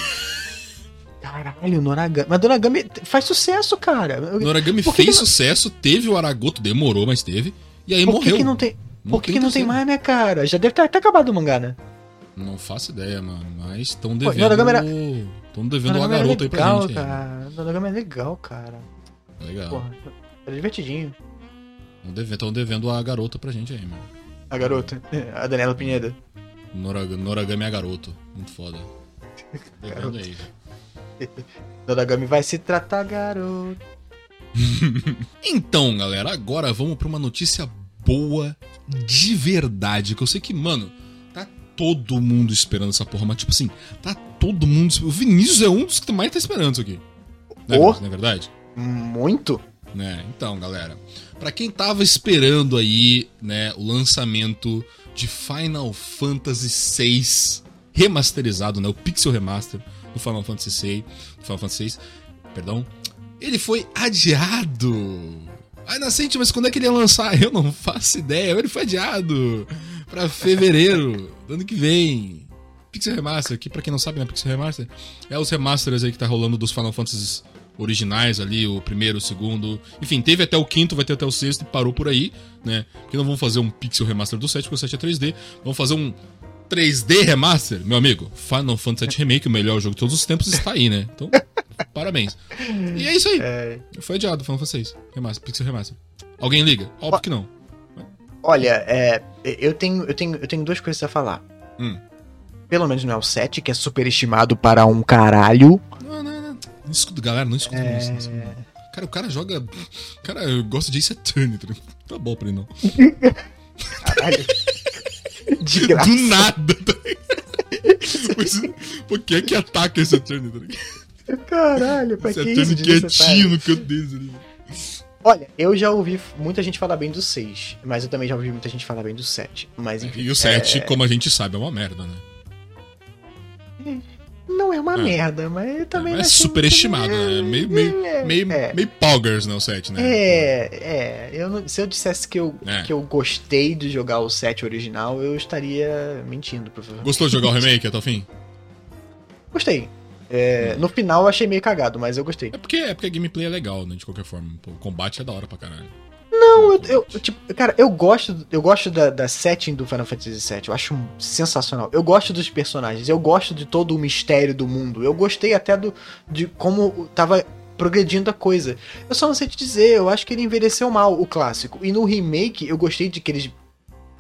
Caralho, Noragami. Mas Noragami faz sucesso, cara. Noragami fez que não- sucesso, teve o Aragoto, demorou, mas teve. E aí Por que, morreu. que não tem. Por que, que não tem mais, né, cara? Já deve ter até acabado o mangá, né? Não faço ideia, mano. Mas estão devendo. Noragami era- Estão devendo uma garota aí pra gente. aí. cara. Noragami é legal, cara. Legal. Porra, era divertidinho. Estão devendo, devendo a garota pra gente aí, mano. A garota, a Daniela Pineda. Noraga- Noragami é garoto. Muito foda. Devendo aí. Noragami vai se tratar, garoto. Então, galera, agora vamos pra uma notícia boa de verdade. Que eu sei que, mano, tá todo mundo esperando essa porra, mas tipo assim, tá todo mundo. O Vinícius é um dos que mais tá esperando isso aqui. Não é, Oh. não é verdade? Muito? Né? Então, galera, pra quem tava esperando aí, né, o lançamento de Final Fantasy VI remasterizado, né, o Pixel Remaster do Final Fantasy VI, do Final Fantasy VI, perdão, ele foi adiado. Ai, Nascente, mas quando é que ele ia lançar? Eu não faço ideia. Ele foi adiado pra fevereiro do ano que vem. Pixel Remaster, que pra quem não sabe, né, Pixel Remaster é os remasters aí que tá rolando dos Final Fantasies originais ali, o primeiro, o segundo. Enfim, teve até o quinto, vai ter até o sexto e parou por aí, né? Porque não vamos fazer um Pixel Remaster do 7, porque o 7 é 3D. Vamos fazer um 3D Remaster, meu amigo. Final Fantasy VII Remake, o melhor jogo de todos os tempos, está aí, né? Então, parabéns. E é isso aí. É, Foi adiado, Final Fantasy VI. Remaster, Pixel Remaster. Alguém liga? Óbvio que não. olha, é, eu, tenho, eu, tenho, eu tenho duas coisas a falar. Hum. Pelo menos não é o 7, que é superestimado para um caralho. Não, não, não. Escuta, galera, não escuta isso. não escuta. Cara, o cara joga. Cara gosta de Ace Attorney, tá? Tá bom pra ele não. Caralho. De graça. Do nada, tá? Mas, Por que é que ataca esse Attorney, tá? Caralho, pra Esse que isso? De quietinho no canto deles ali. Olha, eu já ouvi muita gente falar bem do 6, mas eu também já ouvi muita gente falar bem do 7. Mas enfim. E o 7, como a gente sabe, é uma merda, né? Não é uma É. merda, mas também. é achei superestimado, muito- né? Meio, meio, É, meio, é. meio poggers, né? O 7, né? É, é. Eu não- se eu dissesse que eu, É. que eu gostei de jogar o 7 original, eu estaria mentindo, provavelmente. Gostou de jogar o remake até o fim? Gostei. É, no final eu achei meio cagado, mas eu gostei. É porque, é porque a gameplay é legal, né? De qualquer forma. Pô, o combate é da hora pra caralho. Não, eu, eu- tipo, cara, eu gosto, eu gosto da, da setting do Final Fantasy VII. Eu acho sensacional. Eu gosto dos personagens, eu gosto de todo o mistério do mundo. Eu gostei até do de como tava progredindo a coisa. Eu só não sei te dizer, eu acho que ele envelheceu mal o clássico. E no remake eu gostei de que eles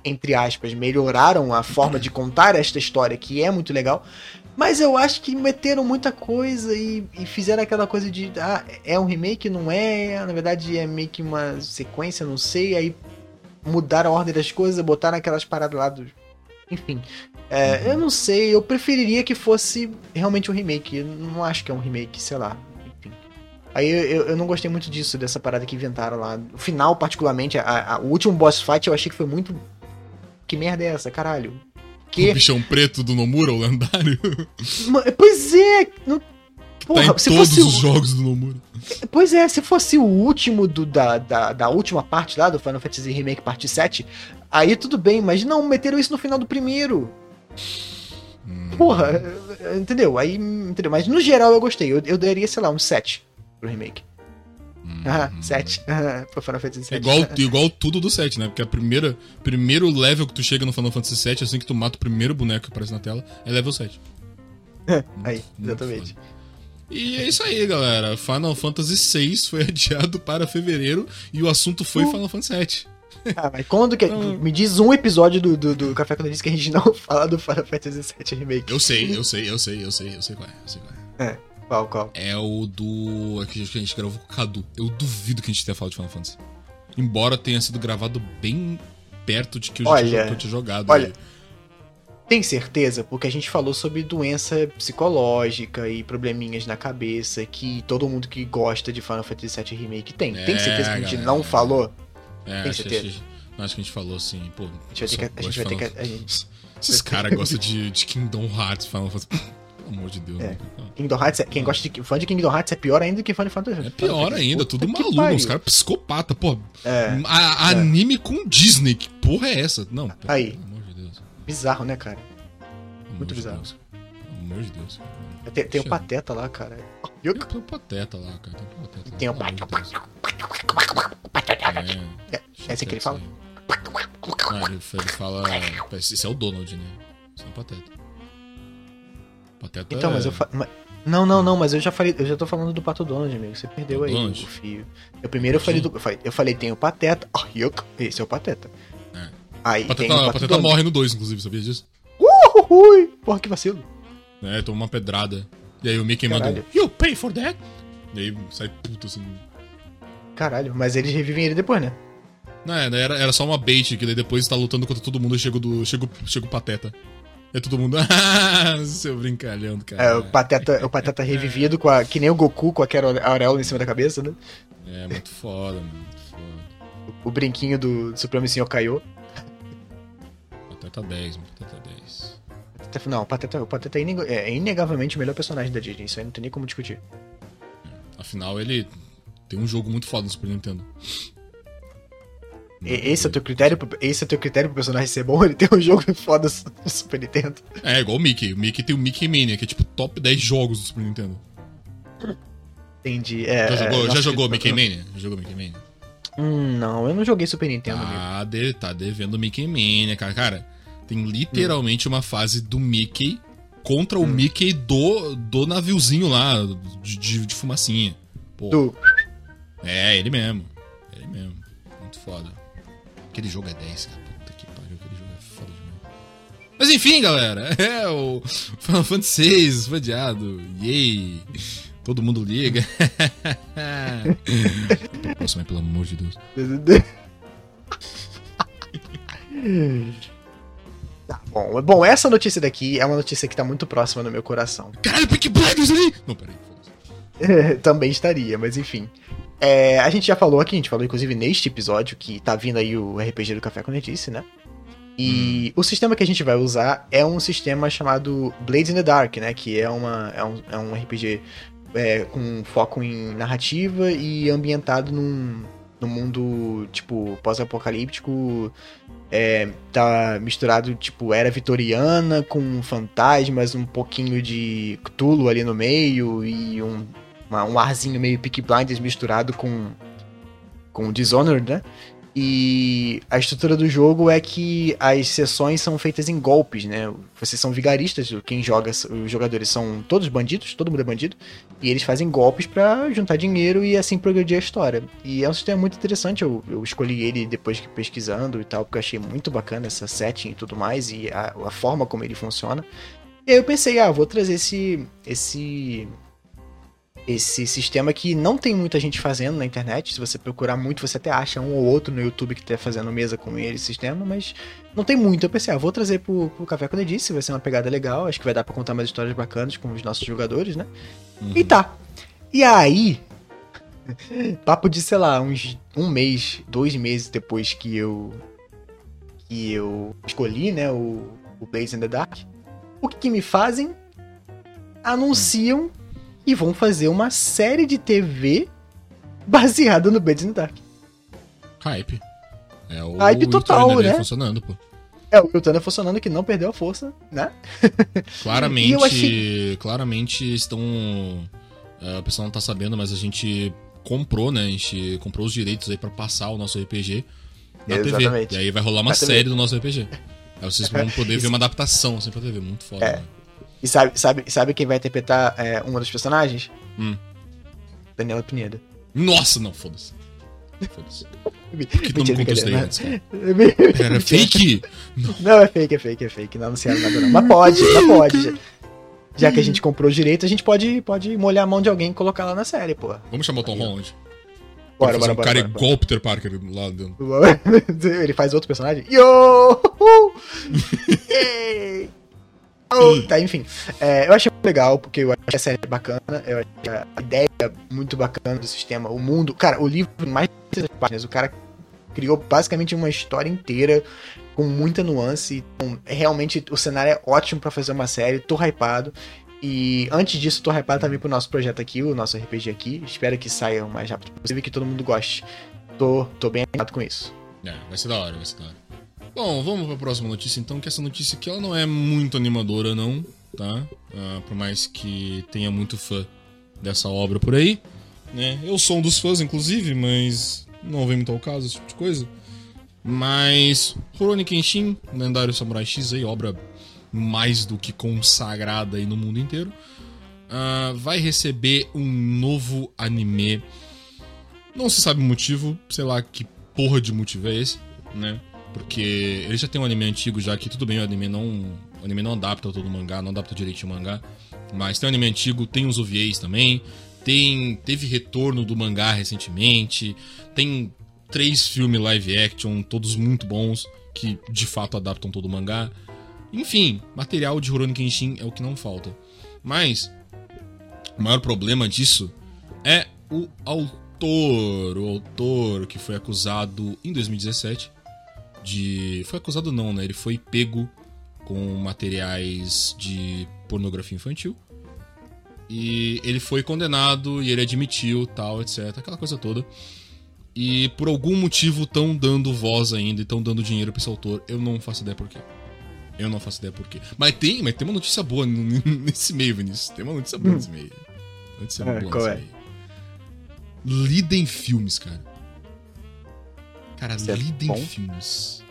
entre aspas, melhoraram a forma de contar esta história, que é muito legal. Mas eu acho que meteram muita coisa e, e fizeram aquela coisa de. Ah, é um remake? Não é? Na verdade é meio que uma sequência, não sei. Aí mudaram a ordem das coisas, botaram aquelas paradas lá do. Enfim. É, Eu não sei, eu preferiria que fosse realmente um remake. Eu não acho que é um remake, sei lá. Enfim. Aí eu, eu, eu não gostei muito disso, dessa parada que inventaram lá. O final, particularmente, a- a- o último boss fight eu achei que foi muito. Que merda é essa, caralho? Quê. O bichão preto do Nomura, o lendário. Pois é. Não... Porra, tá em todos os o... jogos do Nomura. Pois é, se fosse o último do, da, da, da, última parte lá do Final Fantasy Remake Parte 7, aí tudo bem, mas não, meteram isso no final do primeiro. Hum. Porra, entendeu? Aí, entendeu? Mas no geral eu gostei. Eu, eu daria, sei lá, um 7 pro remake. Hum, ah, 7. pro Final Fantasy 7. Igual, igual tudo do 7, né? Porque a primeira primeiro level que tu chega no Final Fantasy 7, assim que tu mata o primeiro boneco que aparece na tela, é level 7. aí, exatamente. E é isso aí, galera. Final Fantasy VI foi adiado para fevereiro e o assunto foi uh. Final Fantasy VII. Ah, mas quando que. Então... Me diz um episódio do, do, do Café quando disse que a gente não fala do Final Fantasy VII Remake. Eu sei, eu sei, eu sei, eu sei, eu sei qual é. Eu sei qual é. é. Qual, qual? É o do. É que a gente gravou com o Cadu. Eu duvido que a gente tenha falado de Final Fantasy. Embora tenha sido gravado bem perto de que eu olha, já tinha jogado. Olha, aí. Tem certeza? Porque a gente falou sobre doença psicológica e probleminhas na cabeça que todo mundo que gosta de Final Fantasy VII Remake tem. É, tem certeza que a gente não falou? É, tem acho, certeza? Acho, acho, que a gente falou assim, pô. A gente vai ter que. A gente vai ter que a gente... Esses caras gostam de, de Kingdom Hearts, Final Fantasy. Pelo amor de Deus. É. Né? Kingdom Hearts, é, quem gosta de fã de Kingdom Hearts é pior ainda do que fã de Fantasy. É pior ainda, tudo maluco, os caras psicopata, pô. É. A, é. anime com Disney, que porra é essa? Não, pô, Aí. Pelo amor de Deus. Bizarro, né, cara? Muito bizarro. Pelo amor de Deus. Tem, tem o Pateta lá, cara. Tem, o Pateta lá, cara. Tem o Pateta. Tem o Pateta. É, é assim que ele fala? Ah, ele, ele fala. Esse é o Donald, né? Esse é o Pateta. Pateta então, é... mas eu. Fa... Não, não, não, mas eu já falei, eu já tô falando do Pato Donald, amigo. Você perdeu o aí Donald. o fio. Eu primeiro eu falei do. Eu falei, tem o Pateta. Esse é o Pateta. É. Aí Pateta, tem o Pato Pateta morre no 2, inclusive, sabia disso? Ui! Porra, que vacilo. É, toma uma pedrada. E aí o Mickey Caralho. manda You pay for that? E aí sai puto assim. Caralho, mas eles revivem ele depois, né? Não, é, era, era só uma bait, que daí depois tá lutando contra todo mundo e chega, do, chega, chega o Pateta. É todo mundo. Ah, seu brincalhão do cara. É, o Pateta, o pateta revivido, com a, que nem o Goku com aquela auréola em cima da cabeça, né? É, muito foda, mano. Muito foda. O, o brinquinho do, do Supremo Senhor caiu. Pateta 10, Pateta 10. Não, o Pateta, o Pateta é, é inegavelmente o melhor personagem da Disney, isso aí não tem nem como discutir. Afinal, ele tem um jogo muito foda no Super Nintendo. Esse é o teu critério? Esse é teu critério pro personagem ser bom? Ele tem um jogo foda no Super Nintendo. É, igual o Mickey. O Mickey tem o Mickey Mania, que é tipo top 10 jogos do Super Nintendo. Entendi. É, já jogou, já jogou Mickey Mania? Já jogou Mickey Mania? Hum, não, eu não joguei Super Nintendo. Ah, de, tá devendo Mickey Mania, cara. Cara, tem literalmente hum. uma fase do Mickey contra hum. o Mickey do, do naviozinho lá, de, de, de fumacinha. Pô. Do... É, ele mesmo. Ele mesmo. Muito foda. Aquele jogo é 10, cara. Puta que pariu, aquele jogo é foda demais. Mas enfim, galera. É o Final Fantasy VI, fadiado. Yay! Todo mundo liga. Nossa, pelo amor de Deus. Tá bom. Bom, essa notícia daqui é uma notícia que tá muito próxima no meu coração. Caralho, Peak Blinders ali! Não, peraí. Também estaria, mas enfim. É, a gente já falou aqui, a gente falou inclusive neste episódio que tá vindo aí o RPG do Café com Notícia, né? E hum. o sistema que a gente vai usar é um sistema chamado Blades in the Dark, né? Que é, uma, é, um, é um RPG é, com foco em narrativa e ambientado num, num mundo, tipo, pós-apocalíptico. É, tá misturado, tipo, era vitoriana com fantasmas, um pouquinho de Cthulhu ali no meio e um, uma, um arzinho meio Peaky Blinders misturado com, com Dishonored, né? E a estrutura do jogo é que as sessões são feitas em golpes, né? Vocês são vigaristas, quem joga, os jogadores são todos bandidos, todo mundo é bandido, e eles fazem golpes para juntar dinheiro e assim progredir a história. E é um sistema muito interessante, eu, eu escolhi ele depois que pesquisando e tal, porque eu achei muito bacana essa setting e tudo mais, e a, a forma como ele funciona. E aí eu pensei, ah, vou trazer esse, esse esse sistema que não tem muita gente fazendo na internet. Se você procurar muito, você até acha um ou outro no YouTube que tá fazendo mesa com ele, esse sistema, mas não tem muito. Eu pensei, ah, vou trazer pro, pro Café quando eu disse, vai ser uma pegada legal, acho que vai dar pra contar mais histórias bacanas com os nossos jogadores, né? Uhum. E tá. E aí, papo de, sei lá, uns um mês, dois meses depois que eu que eu escolhi, né, o, o Blaze in the Dark. O que, que me fazem? Anunciam e vão fazer uma série de TV baseada no Blaze in the Dark. Hype. É o Hype total, né? funcionando, pô. É, o Turner funcionando que não perdeu a força, né? Claramente, eu achei- claramente estão. é, o pessoal não tá sabendo, mas a gente comprou, né? A gente comprou os direitos aí pra passar o nosso RPG na TV. Exatamente. E aí vai rolar uma TV. série do nosso RPG. Aí vocês vão poder ver uma adaptação assim pra TV. Muito foda. É. né? E sabe, sabe, sabe quem vai interpretar é, uma dos personagens? Hum. Daniela Pineda. Nossa, não, foda-se. Foda-se. Que tu não Mentira, me daí antes, cara? Era fake? Não, é fake, é fake, é fake. Não anunciaram nada não. Mas pode, mas pode. Já, que a gente comprou direito, a gente pode, pode molhar a mão de alguém e colocar lá na série, pô. Vamos chamar o Tom Holland. Bora, bora, um bora. cara bora, igual o Peter Parker lá dentro. Ele faz outro personagem? Yo! Tá, enfim. É, eu achei muito legal, porque eu achei a série bacana, eu achei a ideia muito bacana do sistema, o mundo. Cara, o livro mais de 300 páginas, o cara criou basicamente uma história inteira com muita nuance. Então, realmente o cenário é ótimo pra fazer uma série, tô hypado. E antes disso, tô hypado também pro nosso projeto aqui, o nosso RPG aqui. Espero que saia o mais rápido possível e que todo mundo goste. Tô, tô bem animado com isso. É, vai ser da hora, vai ser da hora. Bom, vamos pra próxima notícia então, que essa notícia aqui ela não é muito animadora não, tá? Ah, por mais que tenha muito fã dessa obra por aí, né? Eu sou um dos fãs, inclusive, mas não vem muito ao caso esse tipo de coisa. Mas Rurouni Kenshin, lendário Samurai X aí, obra mais do que consagrada aí no mundo inteiro, ah, vai receber um novo anime. Não se sabe o motivo, sei lá que porra de motivo é esse, né? Porque ele já tem um anime antigo já que tudo bem, o anime não, o anime não adapta todo o mangá, não adapta direitinho o mangá, mas tem um anime antigo, tem os OVAs também, tem teve retorno do mangá recentemente, tem três filmes live action, todos muito bons, que de fato adaptam todo o mangá. Enfim, material de Rurouni Kenshin é o que não falta. Mas o maior problema disso é o autor, o autor que foi acusado em 2017 de foi acusado não, né? Ele foi pego com materiais de pornografia infantil. E ele foi condenado e ele admitiu, tal, etc, aquela coisa toda. E por algum motivo estão dando voz ainda e estão dando dinheiro pra esse autor. Eu não faço ideia por quê. Eu não faço ideia por quê. Mas tem, mas tem uma notícia boa nesse meio, Vinícius. Tem uma notícia boa nesse meio. Notícia É, boa nesse é? meio. Lidem Filmes, cara. Cara, Isso é bom? Filmes.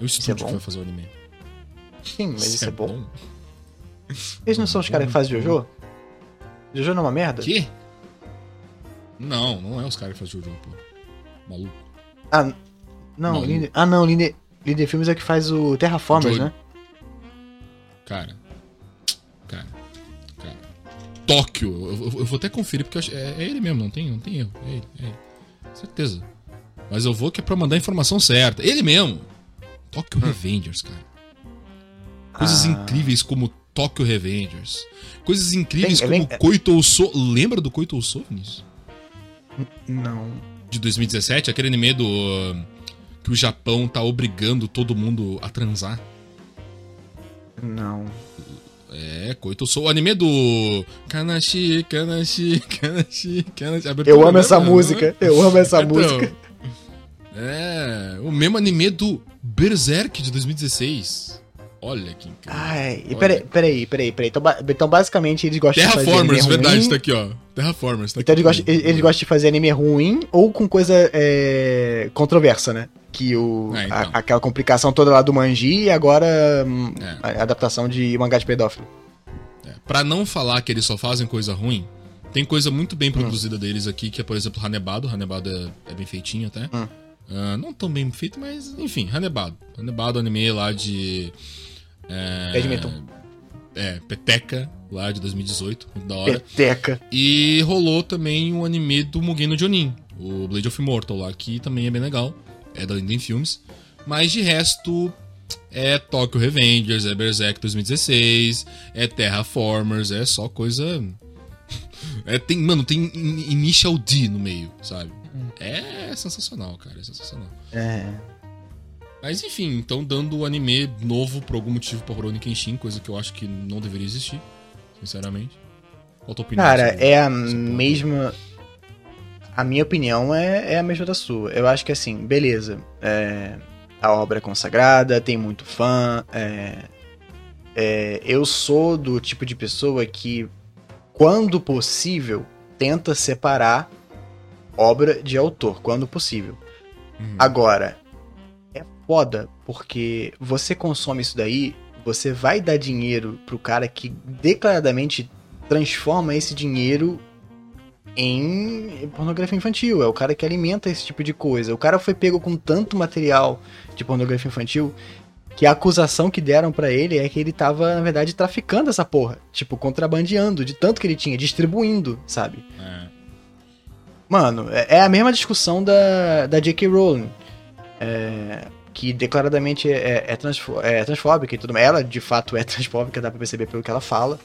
É o Isso é estúdio que bom? vai fazer o anime. Sim, mas isso é bom. Eles não são os caras que Bom, fazem Jojo? Jojo não é uma merda? Quê? Não, não é os caras que fazem Jojo, pô. Maluco. Ah, não, Maluco. Linde... Ah, não, Linde... Linde Filmes é que faz o Terraformers, né? Cara. Cara. Cara. Tóquio. Eu, eu- eu vou até conferir, porque eu é, é ele mesmo, não tem, não tem erro. É ele, é ele. Certeza. Mas eu vou que é pra mandar a informação certa. Ele mesmo. Tóquio Revengers, cara. Coisas Ah. incríveis como Tóquio Revengers. Coisas incríveis Vem- como vem- Koito So. Lembra do Koito So, Vinícius? Não. De 2017, aquele anime do. uh, Que o Japão tá obrigando todo mundo a transar. Não. É, Koito Sou. O anime do. Kanashi, Kanashi, Kanashi, Kanashi. abertura Eu amo essa né? música. Eu amo essa Então, música. É, o mesmo anime do Berserk de 2016. Olha que incrível. Ai, e Olha. peraí, peraí, peraí, peraí. Então, então, basicamente, eles gostam de fazer anime Terraformers, ruim. verdade, tá aqui, ó. Terraformers, tá Então aqui. eles gostam, eles gostam de fazer anime ruim ou com coisa é, controversa, né? Que o, É, então. a- aquela complicação toda lá do manji e agora hum, É. a adaptação de mangá de pedófilo. É, Pra não falar que eles só fazem coisa ruim, tem coisa muito bem produzida deles aqui, que é, por exemplo, Hanebado. Hanebado é, é bem feitinho até. Hum. Ah, não tão bem feito, mas enfim, Hanebado. Hanebado, anime lá de. É, Badminton. é, Peteca, lá de 2018, muito da hora. Peteca. E rolou também um anime do Mugen no Jonin, o Blade of Immortal lá, que também é bem legal. É da Linden Films. Mas de resto, é Tokyo Revengers, é Berserk 2016, é Terraformers, é só coisa. É, tem, mano, tem in- Initial D no meio, sabe? É sensacional, cara, é sensacional. É. Mas enfim, então dando o anime novo por algum motivo pra Rurouni Kenshin, coisa que eu acho que não deveria existir, sinceramente. Qual a tua opinião? Cara, sobre é a mesma. A minha opinião é, é a mesma da sua. Eu acho que assim, beleza. é, a obra é consagrada, tem muito fã. é, é, eu sou do tipo de pessoa que, quando possível, tenta separar obra de autor, quando possível. Uhum. Agora, é foda, porque você consome isso daí, você vai dar dinheiro pro cara que declaradamente transforma esse dinheiro em pornografia infantil. É o cara que alimenta esse tipo de coisa. O cara foi pego com tanto material de pornografia infantil que a acusação que deram pra ele é que ele tava, na verdade, traficando essa porra. Tipo, contrabandeando de tanto que ele tinha, distribuindo, sabe? É. Mano, é é a mesma discussão da, da J.K. Rowling. É, que declaradamente é, é, transfo- é transfóbica e tudo mais. Ela, de fato, é transfóbica, dá pra perceber pelo que ela fala.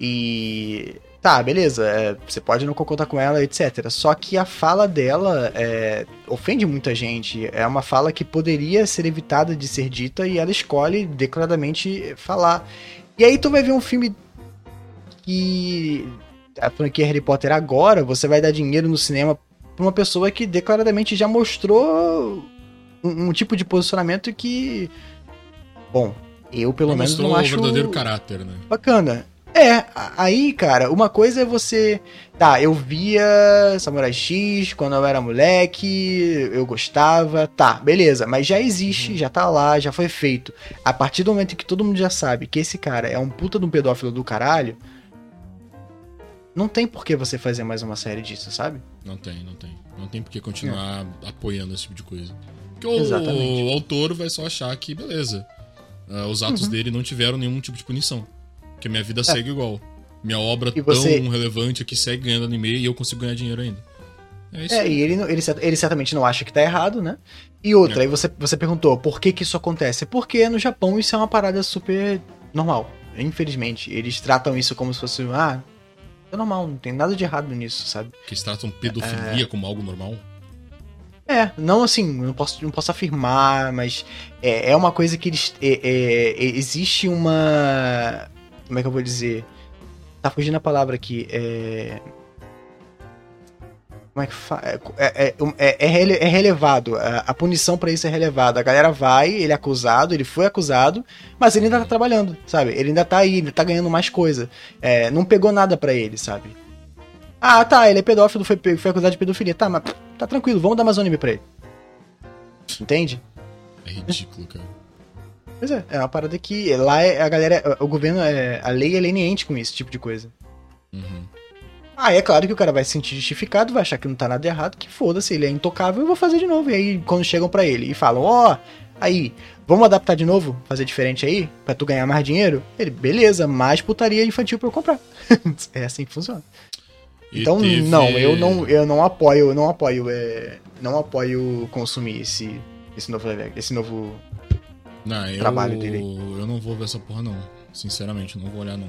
E. Tá, beleza, é, você pode não concordar com ela, etc. Só que a fala dela é, ofende muita gente. É uma fala que poderia ser evitada de ser dita e ela escolhe declaradamente falar. E aí tu vai ver um filme que a franquia Harry Potter agora, você vai dar dinheiro no cinema pra uma pessoa que declaradamente já mostrou um, um tipo de posicionamento que. Bom, eu pelo menos não o acho verdadeiro caráter, né? bacana. É, aí, cara, uma coisa é você. Tá, eu via Samurai X quando eu era moleque, eu gostava, tá, beleza, mas já existe, já tá lá, já foi feito. A partir do momento que todo mundo já sabe que esse cara é um puta de um pedófilo do caralho, não tem por que você fazer mais uma série disso, sabe? Não tem, não tem. Não tem por que continuar apoiando esse tipo de coisa. Porque o, Exatamente. o autor vai só achar que, beleza, ah, os atos Uhum. dele não tiveram nenhum tipo de punição. Porque minha vida segue igual. Minha obra É. E você- tão relevante aqui segue ganhando anime e eu consigo ganhar dinheiro ainda. É isso É, e ele, ele, ele certamente não acha que tá errado, né? E outra, É. aí você, você perguntou por que que isso acontece? Porque no Japão isso é uma parada super normal. Infelizmente, eles tratam isso como se fosse, ah, é normal, não tem nada de errado nisso, sabe? Que eles tratam pedofilia É. como algo normal. É, não assim, não posso, não posso afirmar, mas é, é uma coisa que eles. é- é- é- existe uma. Como é que eu vou dizer? Tá fugindo a palavra aqui. É. Como é que fa... é, é, é, é rele- é relevado. A, a punição pra isso é relevada. A galera vai, ele é acusado, ele foi acusado, mas ele ainda tá trabalhando, sabe? Ele ainda tá aí, ele tá ganhando mais coisa. É, não pegou nada pra ele, sabe? Ah, tá, ele é pedófilo, foi, foi acusado de pedofilia. Tá, mas tá tranquilo, vamos dar mais um anime pra ele. Entende? É ridículo, cara. Pois é, é uma parada que lá é, a galera, o governo, é, a lei é leniente com esse tipo de coisa. Uhum. Ah, é claro que o cara vai se sentir justificado, vai achar que não tá nada errado, que foda-se, ele é intocável, eu vou fazer de novo. E aí, quando chegam pra ele e falam, ó, aí, vamos adaptar de novo, fazer diferente aí, pra tu ganhar mais dinheiro? Ele, beleza, mais putaria infantil pra eu comprar. é assim que funciona. E Então, teve- não, eu não, eu não apoio, eu não apoio, é, não apoio consumir esse, esse novo, esse novo Não, eu, trabalho dele. eu não vou ver essa porra, não. Sinceramente, eu não vou olhar, não.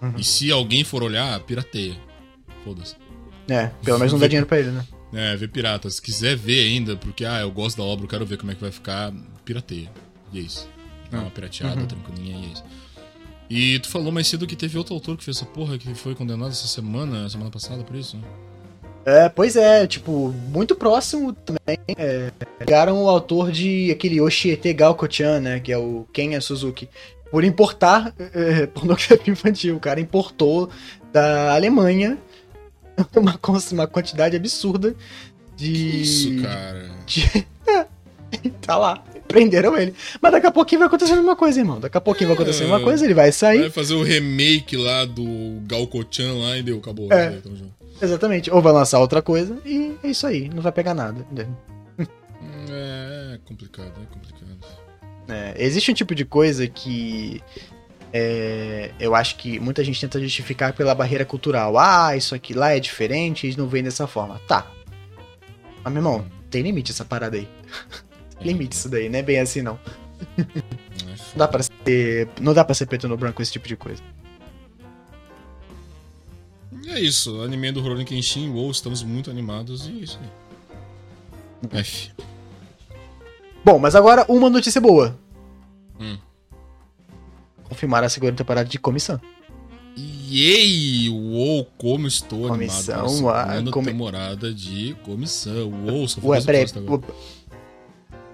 Uhum. E se alguém for olhar, pirateia. Foda-se. É, pelo menos não dá dinheiro pra ele, né? É, ver pirata. Se quiser ver ainda, porque, ah, eu gosto da obra, eu quero ver como é que vai ficar, pirateia. E é isso. Dá uma pirateada, Uhum. tranquilinha, e é isso. E tu falou mais cedo que teve outro autor que fez essa porra, que foi condenado essa semana, semana passada, por isso? É, pois é, tipo, muito próximo também. É, pegaram o autor de aquele Oshiete Gaoko-chan, né? Que é o Kenya Suzuki. Por importar é, pornografia infantil. O cara importou da Alemanha uma, uma quantidade absurda de. Que isso, cara? de- tá lá. Prenderam ele. Mas daqui a pouquinho vai acontecer a mesma coisa, irmão. Daqui a pouquinho vai acontecer a mesma coisa, ele vai sair. Vai fazer o remake lá do Galcochan lá e deu, acabou. É. Aí, tamo junto. Exatamente. Ou vai lançar outra coisa e é isso aí. Não vai pegar nada. Hum, É complicado, é complicado. É, existe um tipo de coisa que é, eu acho que muita gente tenta justificar pela barreira cultural. Ah, isso aqui lá é diferente, eles não veem dessa forma. Tá. Mas, meu irmão, tem limite essa parada aí. limite isso daí, não é bem assim não. Não dá pra ser, não dá pra ser preto no branco com esse tipo de coisa. E é isso, anime do Rurouni Kenshin, WoW, estamos muito animados e é isso aí. F. Bom, mas agora uma notícia boa. Hum. Confirmaram a segunda temporada de Comissão. Yay! Uou, como estou Comissão, animado a segunda temporada de comissão. Uou, só Ué, falta peraí. agora.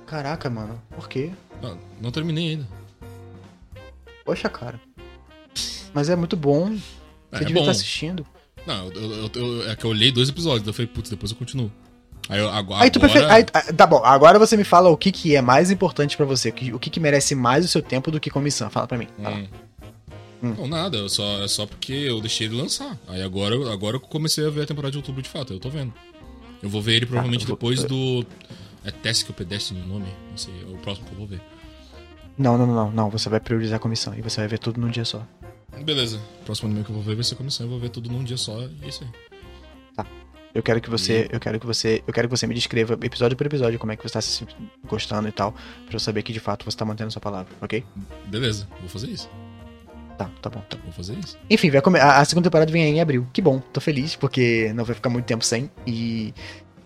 Caraca, mano. Por quê? Não, não terminei ainda. Poxa, cara. Mas é muito bom. Você É, devia bom. estar assistindo. Não, eu, eu- eu- é que eu olhei dois episódios, daí eu falei, putz, depois eu continuo. Aí eu, agora. Aí tu prefere. aí- ah, tá bom, agora você me fala o que, que é mais importante pra você. O que, o que, que merece mais o seu tempo do que comissão. Fala pra mim. Fala. Hum. Hum. Não, nada, eu só, é só porque eu deixei ele lançar. Aí agora, eu- agora eu comecei a ver a temporada de outubro de fato, eu tô vendo. Eu vou ver ele provavelmente eu vou- depois do. É Task ou Pedestre o nome? Não sei, é o próximo que eu vou ver. Não, não, não, não. Você vai priorizar a comissão e você vai ver tudo num dia só. Beleza, próximo anime que eu vou ver vai ser comissão, eu vou ver tudo num dia só, e é isso aí. Eu quero que você, eu quero que você, eu quero que você me descreva episódio por episódio como é que você tá se gostando e tal, pra eu saber que de fato você tá mantendo sua palavra, ok? Beleza, vou fazer isso. Tá, tá bom, tá bom. Vou fazer isso. Enfim, vai come- a, a segunda temporada vem aí em abril. Que bom, tô feliz, porque não vai ficar muito tempo sem. E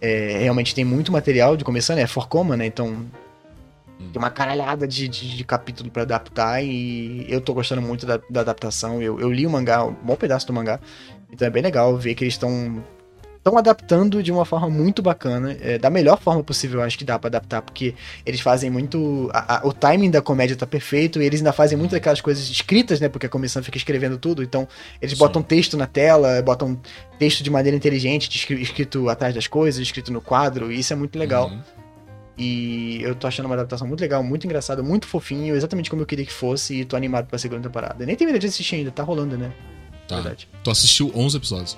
é, realmente tem muito material de começando, é Forcoma, né? Então tem uma caralhada de, de, de capítulo pra adaptar e eu tô gostando muito da, da adaptação. Eu, eu li o mangá, um bom pedaço do mangá, então é bem legal ver que eles estão estão adaptando de uma forma muito bacana, é, da melhor forma possível, acho que dá pra adaptar, porque eles fazem muito. a- a- o timing da comédia tá perfeito, e eles ainda fazem muito aquelas coisas escritas, né? Porque a comissão fica escrevendo tudo, então eles Sim. botam texto na tela, botam texto de maneira inteligente, escri- escrito atrás das coisas, escrito no quadro, e isso é muito legal. Uhum. E eu tô achando uma adaptação muito legal, muito engraçada, muito fofinho, exatamente como eu queria que fosse, e tô animado pra segunda temporada. Nem terminei de assistir ainda, tá rolando, né? Tá. Verdade. Tu assistiu 11 episódios.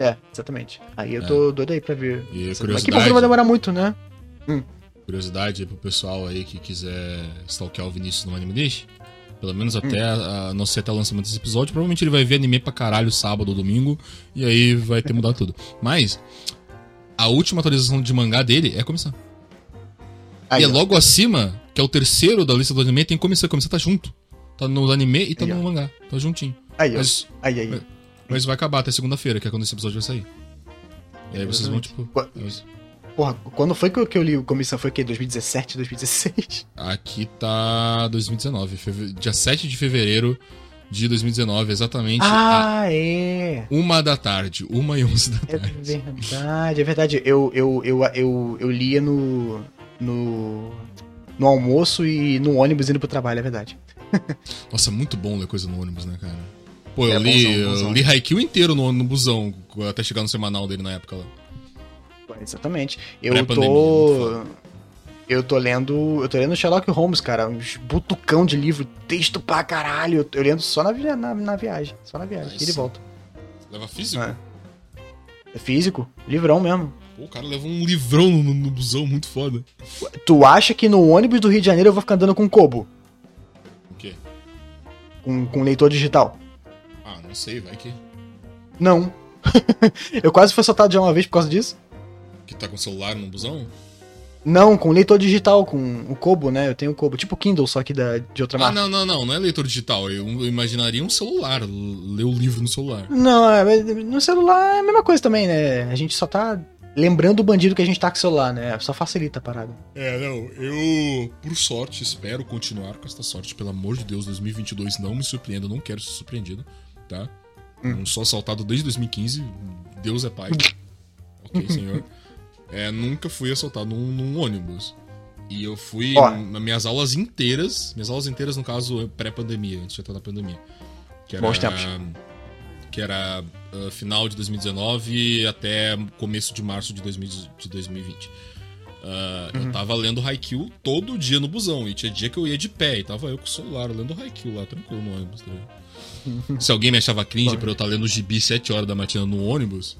É, exatamente. Aí eu É. tô doido aí pra ver. E Mas curiosidade, que bom que não vai demorar muito, né? curiosidade aí pro pessoal aí que quiser stalkear o Vinícius no Anime Dish. Pelo menos Hum. até, a, não sei até o lançamento desse episódio. Provavelmente ele vai ver anime pra caralho sábado ou domingo. E aí vai ter mudado tudo. Mas, a última atualização de mangá dele é a comissão. Aí, e é ó. logo acima, que é o terceiro da lista do anime, tem comissão. Comissão tá junto. Tá no anime e tá Aí, ó. no mangá. Tá juntinho. Aí, ó. Mas, Aí, aí. Mas vai acabar até segunda-feira, que é quando esse episódio vai sair. E aí vocês vão, tipo. Qua- Porra, quando foi que eu, li o comissão? Foi o quê? 2017, 2016? Aqui tá 2019, feve- dia 7 de fevereiro de 2019, exatamente Ah, é. uma da tarde, uma e onze da É tarde. verdade, é verdade. Eu, eu, eu, eu, eu lia no, no. no almoço e no ônibus indo pro trabalho, é verdade. Nossa, muito bom ler coisa no ônibus, né, cara? Pô, eu É, li, eu li Haikyuu inteiro no, no busão, até chegar no semanal dele na época lá. Exatamente. Eu tô. Eu tô lendo. Eu tô lendo Sherlock Holmes, cara. Uns butucão de livro, texto pra caralho. Eu, lendo só na, na, na viagem. Só na viagem. Nice. E de volta. Leva físico? É. É físico? Livrão mesmo. Pô, o cara leva um livrão no, no busão, muito foda. Tu acha que no ônibus do Rio de Janeiro eu vou ficar andando com Kobo? O quê? Com, com leitor digital? Ah, não sei, vai que. Não. eu quase fui assaltado já uma vez por causa disso. Que tá com o celular no busão? Não, com leitor digital, com o Kobo, né? Eu tenho o Kobo, tipo Kindle, só que da, de outra Ah, marca. não, não, não, não é leitor digital. Eu, imaginaria um celular, ler o livro no celular. Não, é, mas no celular é a mesma coisa também, né? A gente só tá lembrando o bandido que a gente tá com o celular, né? Só facilita a parada. É, não, eu, por sorte, espero continuar com esta sorte. Pelo amor de Deus, 2022 não me surpreenda, eu não quero ser surpreendido, tá? Hum. Não sou assaltado desde 2015, Deus é pai. ok, senhor. É, nunca fui assaltado num, num ônibus. E eu fui Ó. nas minhas aulas inteiras, minhas aulas inteiras, no caso, pré-pandemia, antes de entrar na pandemia. Que era, Bons tempos. Que era ah, final de 2019 até começo de março de, 2000 de 2020. Ah, Uhum. Eu tava lendo Haikyuu todo dia no busão. E tinha dia que eu ia de pé e tava eu com o celular lendo Haikyuu lá, tranquilo no ônibus. Tá? Se alguém me achava cringe por eu estar lendo gibi 7 horas da matina no ônibus,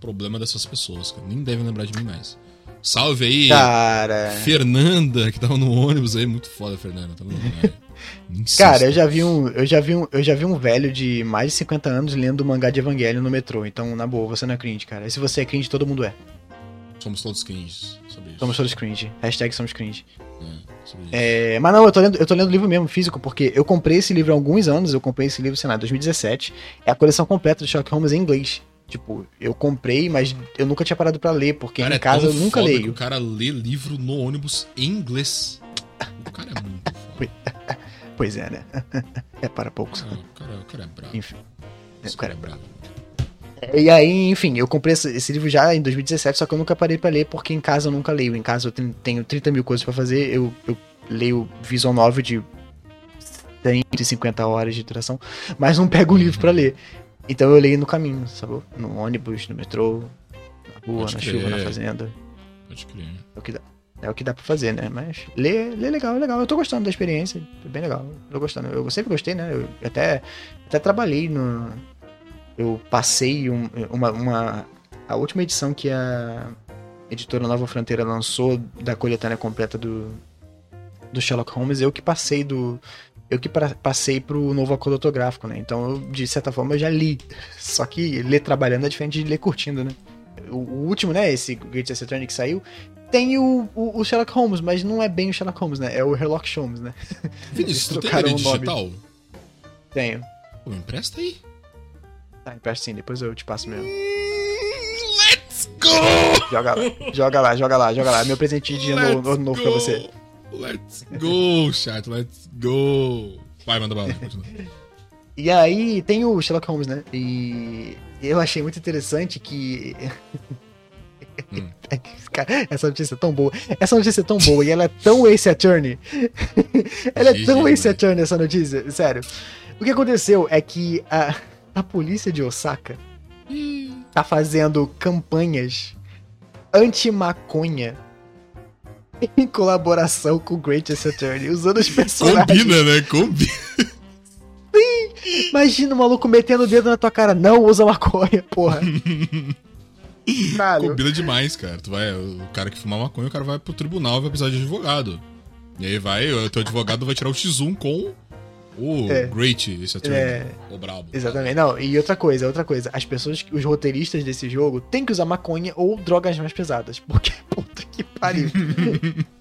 problema dessas pessoas, cara. Nem devem lembrar de mim mais. Salve aí, Cara. Fernanda, que tava no ônibus aí. Muito foda, Fernanda. Insisto. Cara, eu já vi um, eu já vi um, eu já vi um velho de mais de 50 anos lendo o mangá de Evangelho no metrô. Então, na boa, você não é cringe, cara. E se você é cringe, todo mundo é. Somos todos cringes sobre isso. Somos todos cringe. Hashtag somos cringe. É. É, mas não, eu tô lendo, eu tô lendo livro mesmo, físico, porque eu comprei esse livro há alguns anos, eu comprei esse livro, sei lá, em 2017. É a coleção completa do Sherlock Holmes em inglês. Tipo, eu comprei, mas eu nunca tinha parado pra ler, porque Cara, em é casa tão eu nunca foda que leio. O cara lê livro no ônibus em inglês. O cara é muito foda. Pois é, né? é para poucos. Ah, o, cara, o cara é brabo. Enfim. O cara é brabo. E aí, enfim, eu comprei esse, esse livro já em 2017, só que eu nunca parei pra ler, porque em casa eu nunca leio. Em casa eu tenho, tenho 30 mil coisas pra fazer, eu, eu leio Visual Novel de 150 horas de duração, mas não pego o livro pra ler. Então eu leio no caminho, sabe? No ônibus, no metrô, na rua, Pode na crer. chuva, na fazenda. Pode crer. É o que dá. É o que dá pra fazer, né? Mas ler, ler é legal, é legal. Eu tô gostando da experiência. É bem legal. Eu tô gostando. Eu sempre gostei, né? Eu até, até trabalhei no. Eu passei um- uma, uma. A última edição que a editora Nova Fronteira lançou da coletânea completa do, do Sherlock Holmes, eu que passei do. Eu que pra- passei pro novo acordo autográfico, né? Então, eu, de certa forma, eu já li. Só que ler trabalhando é diferente de ler curtindo, né? O, o último, né? Esse Great Attorney que saiu, tem o, o, o Sherlock Holmes, mas não é bem o Sherlock Holmes, né? É o Sherlock Holmes, né? Vinícius, tu tem ele digital? Tenho. Pô, empresta aí. Tá, empresta sim, depois eu te passo mesmo. Let's go! Joga lá, joga lá, joga lá, joga lá. Meu presentinho de ano novo, novo pra você. Let's go, chat. Let's go. Vai, manda bala. continua. E aí tem o Sherlock Holmes, né? E eu achei muito interessante que. Hum. Cara, essa notícia é tão boa. Essa notícia é tão boa e ela é tão Ace Attorney. ela é tão GG, Ace né? Attorney essa notícia. Sério. O que aconteceu é que a, a polícia de Osaka tá fazendo campanhas anti-maconha em colaboração com o Great Ace Attorney, usando os personagens. Combina, né? Combina. Imagina o maluco metendo o dedo na tua cara. Não usa maconha, porra. Caralho. Combina demais, cara. Tu vai, o cara que fumar maconha, o cara vai pro tribunal e vai precisar de advogado. E aí vai, o teu advogado vai tirar o X1 com o É. Great, esse attorney. É. O brabo. Exatamente. Não, e outra coisa, outra coisa. As pessoas, os roteiristas desse jogo têm que usar maconha ou drogas mais pesadas. Porque, puta que pariu.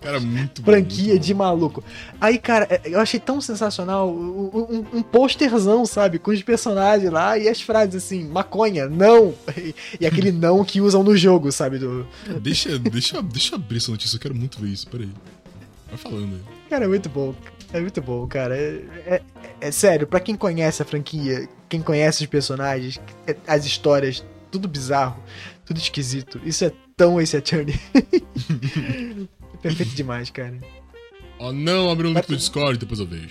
Cara, muito bom. Franquia muito de maluco. Aí, cara, é, eu achei tão sensacional um, um, um posterzão, sabe? Com os personagens lá e as frases assim, maconha, não. E aquele não que usam no jogo, sabe? Do... Deixa, deixa, deixa eu abrir essa notícia, eu quero muito ver isso, peraí. Vai falando aí. Cara, é muito bom. É muito bom, cara. É, é- é sério, pra quem conhece a franquia, quem conhece os personagens, é- as histórias, tudo bizarro, tudo esquisito. Isso é tão esse Attorney. Perfeito demais, cara. Ó, não, abre um link do Discord, depois eu vejo.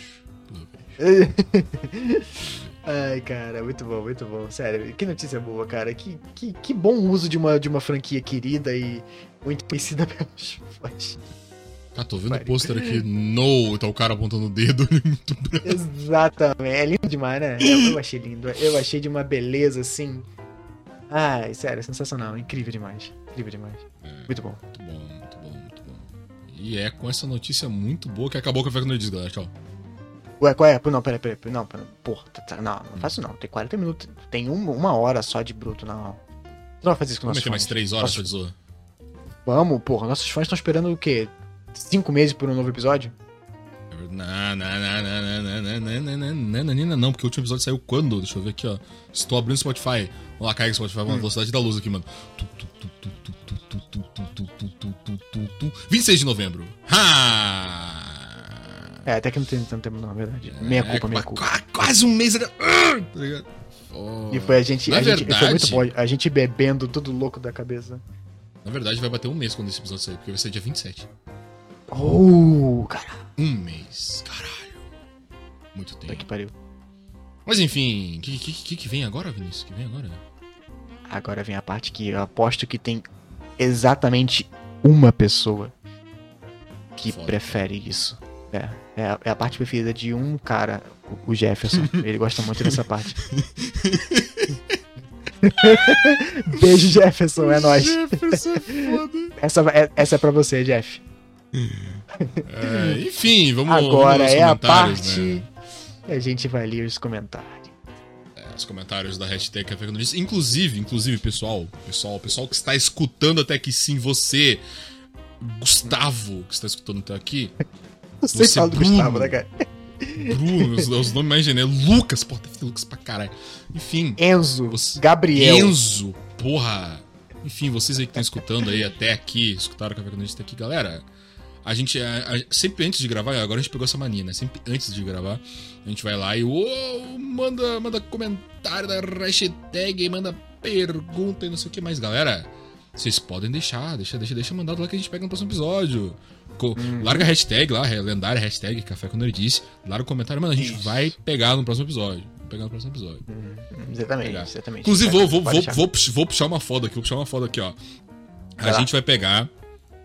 Depois eu vejo. Ai, cara, muito bom, muito bom. Sério, que notícia boa, cara. Que, que, que bom uso de uma, de uma franquia querida e muito conhecida pelos fãs. Tá, tô vendo o pôster aqui, no, tá o cara apontando o dedo, é muito. Exatamente. É lindo demais, né? Eu, eu achei lindo. Eu achei de uma beleza assim. Ai, sério, sensacional. Incrível demais. Incrível demais. Muito bom. Muito bom, muito bom, muito bom. E é com essa notícia muito boa que acabou o Café com Nerds, galera. Tchau. Ué, qual é? Não, peraí, peraí. Não, pera, porra, tá- tá- não, não faço não. Tem 40 minutos. Tem uma, uma hora só de bruto, não. Não vai fazer isso com nossos meter mais fãs. três horas Nossos-. Vamos, porra. Nossos fãs estão esperando o quê? cinco meses por um novo episódio? Não, porque o último episódio saiu quando? Deixa eu ver aqui, ó. Estou abrindo o Spotify. Vamos lá, carrega o Spotify, a Velocidade da luz aqui, mano. 26 de novembro. É, até que não tem tanto tempo, não, na verdade. Meia culpa, meia culpa. Quase um mês. Tá? E foi a gente foi muito bom. A gente bebendo, tudo louco da cabeça. Na verdade, vai bater um mês quando esse episódio sair, porque vai ser dia 27. Oh, caralho. Um mês. Caralho. Muito tempo. que pariu. Mas enfim, o que, que, que, vem agora, Vinícius? Que vem agora? Agora vem a parte que eu aposto que tem exatamente uma pessoa que Foda. prefere isso. É, é a, é a parte preferida de um cara, o- Jefferson. Ele gosta muito dessa parte. Beijo, Jefferson, é nóis. Jefferson é. Essa, é, essa é pra você, Jeff. É, enfim, vamos Agora vamos é a comentários, parte né? que a gente vai ler os comentários. É, os comentários da hashtag Café com Notícias. Inclusive, inclusive, pessoal, pessoal, pessoal que está escutando até aqui sim, você, Gustavo, que está escutando até aqui, Você fala do Bruno. Gustavo, né, cara? Bruno, os, os nomes mais genéricos. Lucas, porra, deve ter Lucas pra caralho. Enfim. Enzo, Você- Gabriel. Enzo, porra. Enfim, vocês aí que estão escutando aí até aqui, escutaram o Café com até aqui, galera. A gente, a- a- sempre antes de gravar, agora a gente pegou essa mania, né? Sempre antes de gravar, a gente vai lá e "Ô, manda, manda comentário da hashtag, manda pergunta e não sei o que mais. Galera, vocês podem deixar, deixa, deixa, deixa mandado lá que a gente pega no próximo episódio. Co- Larga a hashtag lá, lendária hashtag Café com Nerdice. Larga o comentário, mano, a gente Isso. vai pegar no próximo episódio. Vai pegar no próximo episódio. Exatamente, Pegar. exatamente. Inclusive, vou, vou, vou, vou, pux- vou puxar uma foda aqui, vou puxar uma foda aqui, ó. A Vai lá. gente vai pegar.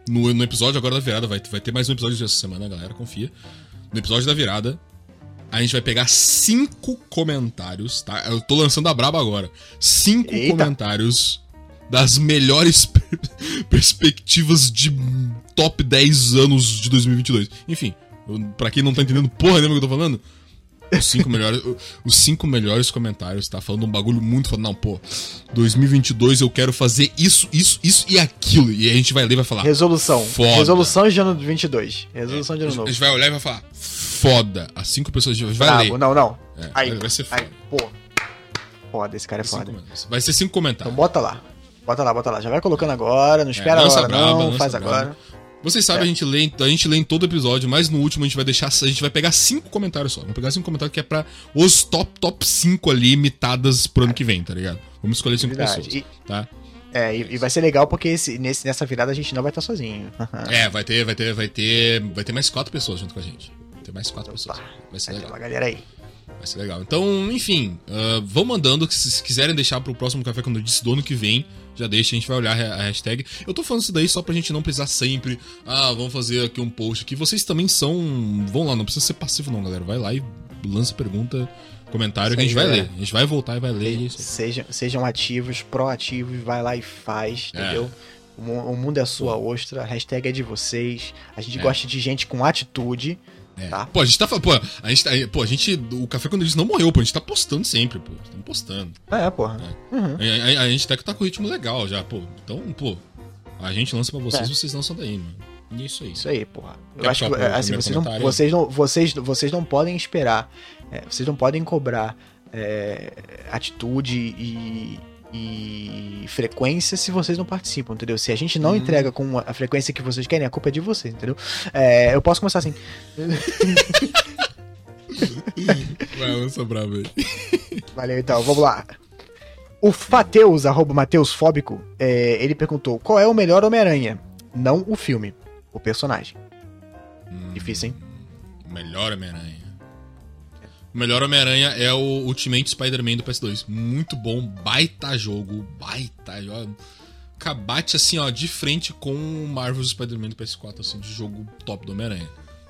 No, no episódio agora da virada, vai, vai ter mais um episódio essa semana, galera, confia. No episódio da virada, a gente vai pegar cinco comentários, tá? Eu tô lançando a braba agora. Cinco Eita. comentários das melhores per- perspectivas de top 10 anos de 2022. Enfim, eu- pra quem não tá entendendo porra nenhuma que eu tô falando, os cinco melhores, os cinco melhores comentários, tá? Falando um bagulho muito foda. Não, pô, 2022 eu quero fazer isso, isso, isso e aquilo. E a gente vai ler e vai falar. Resolução. Foda. Resolução de ano 22. Resolução de A ano novo. gente vai olhar e vai falar, foda. As cinco pessoas a gente vai ler. Não, não. É, Aí, vai, ser foda. aí, pô. Foda, esse cara é foda. Vai ser cinco Então comentários. bota lá. Bota lá, bota lá. Já vai colocando agora, não espera lança agora braba, não, faz braba. agora. Vocês sabem, É. a, gente lê, a gente lê em todo episódio, mas no último a gente vai deixar. A gente vai pegar cinco comentários só. Vamos pegar cinco comentários que é pra os top, top 5 ali, imitadas pro ano que vem, tá ligado? Vamos escolher cinco Verdade. pessoas. E, Tá? é, e, vai ser legal porque esse, nesse, nessa virada a gente não vai estar sozinho. É, vai ter, vai ter, vai ter. Vai ter mais quatro pessoas junto com a gente. Vai ter mais quatro pessoas. Vai ser legal. uma galera aí. Vai ser legal. Então, enfim, ah, vão mandando. que Se quiserem deixar pro próximo café quando eu disse do ano que vem, já deixa, a gente vai olhar a hashtag. Eu tô falando isso daí só pra gente não precisar sempre. Ah, vamos fazer aqui um post aqui. Vocês também são. Vão lá, não precisa ser passivo, não, galera. Vai lá e lança pergunta, comentário que a gente vai ler. A gente vai voltar e vai ler. é isso. Sejam, sejam ativos, proativos, vai lá e faz, É. entendeu? O, mu- o mundo é a sua ostra, a hashtag é de vocês. A gente É. gosta de gente com atitude. É. Tá. Pô, a gente tá falando. Pô, a gente, tá- pô, a gente. O café quando eles não morreu, pô. A gente tá postando sempre, pô. Estamos postando. É, porra. Uhum. A, a- a gente tá, tá com o ritmo legal já, pô. Então, pô. A gente lança pra vocês, É. vocês lançam daí, mano. E é isso aí. Isso aí, porra. Eu Quer acho que é, assim, vocês não, vocês, não, vocês, vocês não podem esperar, é, vocês não podem cobrar é, atitude e, e frequência se vocês não participam, entendeu? Se a gente não Hum. entrega com a frequência que vocês querem, a culpa é de vocês, entendeu? É, eu posso começar assim. Vai, lança bravo aí. Valeu, então, vamos lá. O Fateus, arroba Mateus Fóbico, é, ele perguntou: qual é o melhor Homem-Aranha? Não o filme, o personagem. Difícil, hein? Melhor Homem-Aranha. O melhor Homem-Aranha é o Ultimate Spider-Man do PS2. Muito bom, baita jogo, baita jogo. Cabate assim, ó, de frente com o Marvel's Spider-Man do PS4, assim, de jogo top do Homem-Aranha.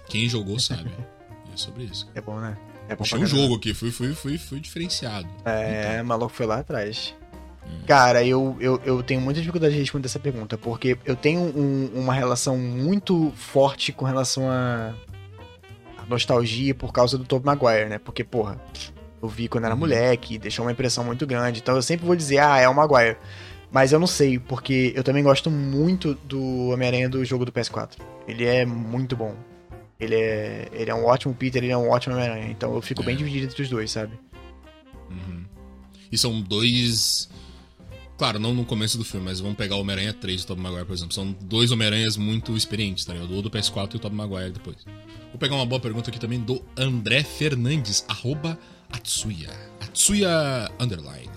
Quem jogou sabe. É sobre isso. É bom, né? É bom pra um jogo aqui, fui, fui, fui, fui diferenciado. É, o maluco foi lá atrás. Cara, eu, eu, eu tenho muita dificuldade de responder essa pergunta, porque eu tenho um- uma relação muito forte com relação a nostalgia por causa do Tobey Maguire, né? Porque, porra, eu vi quando era Uhum. moleque, deixou uma impressão muito grande, então eu sempre vou dizer, ah, é o Maguire. Mas eu não sei, porque eu também gosto muito do Homem-Aranha do jogo do PS4. Ele é muito bom. Ele é, ele é um ótimo Peter, ele é um ótimo Homem-Aranha. Então eu fico É. bem dividido entre os dois, sabe? Uhum. E são dois. Claro, não no começo do filme, mas vamos pegar o Homem-Aranha 3 e o Tobey Maguire, por exemplo. São dois Homem-Aranhas muito experientes, tá ligado? O do PS4 e o Tobey Maguire depois. Vou pegar uma boa pergunta aqui também do André Fernandes, arroba Atsuya. Atsuya Underline.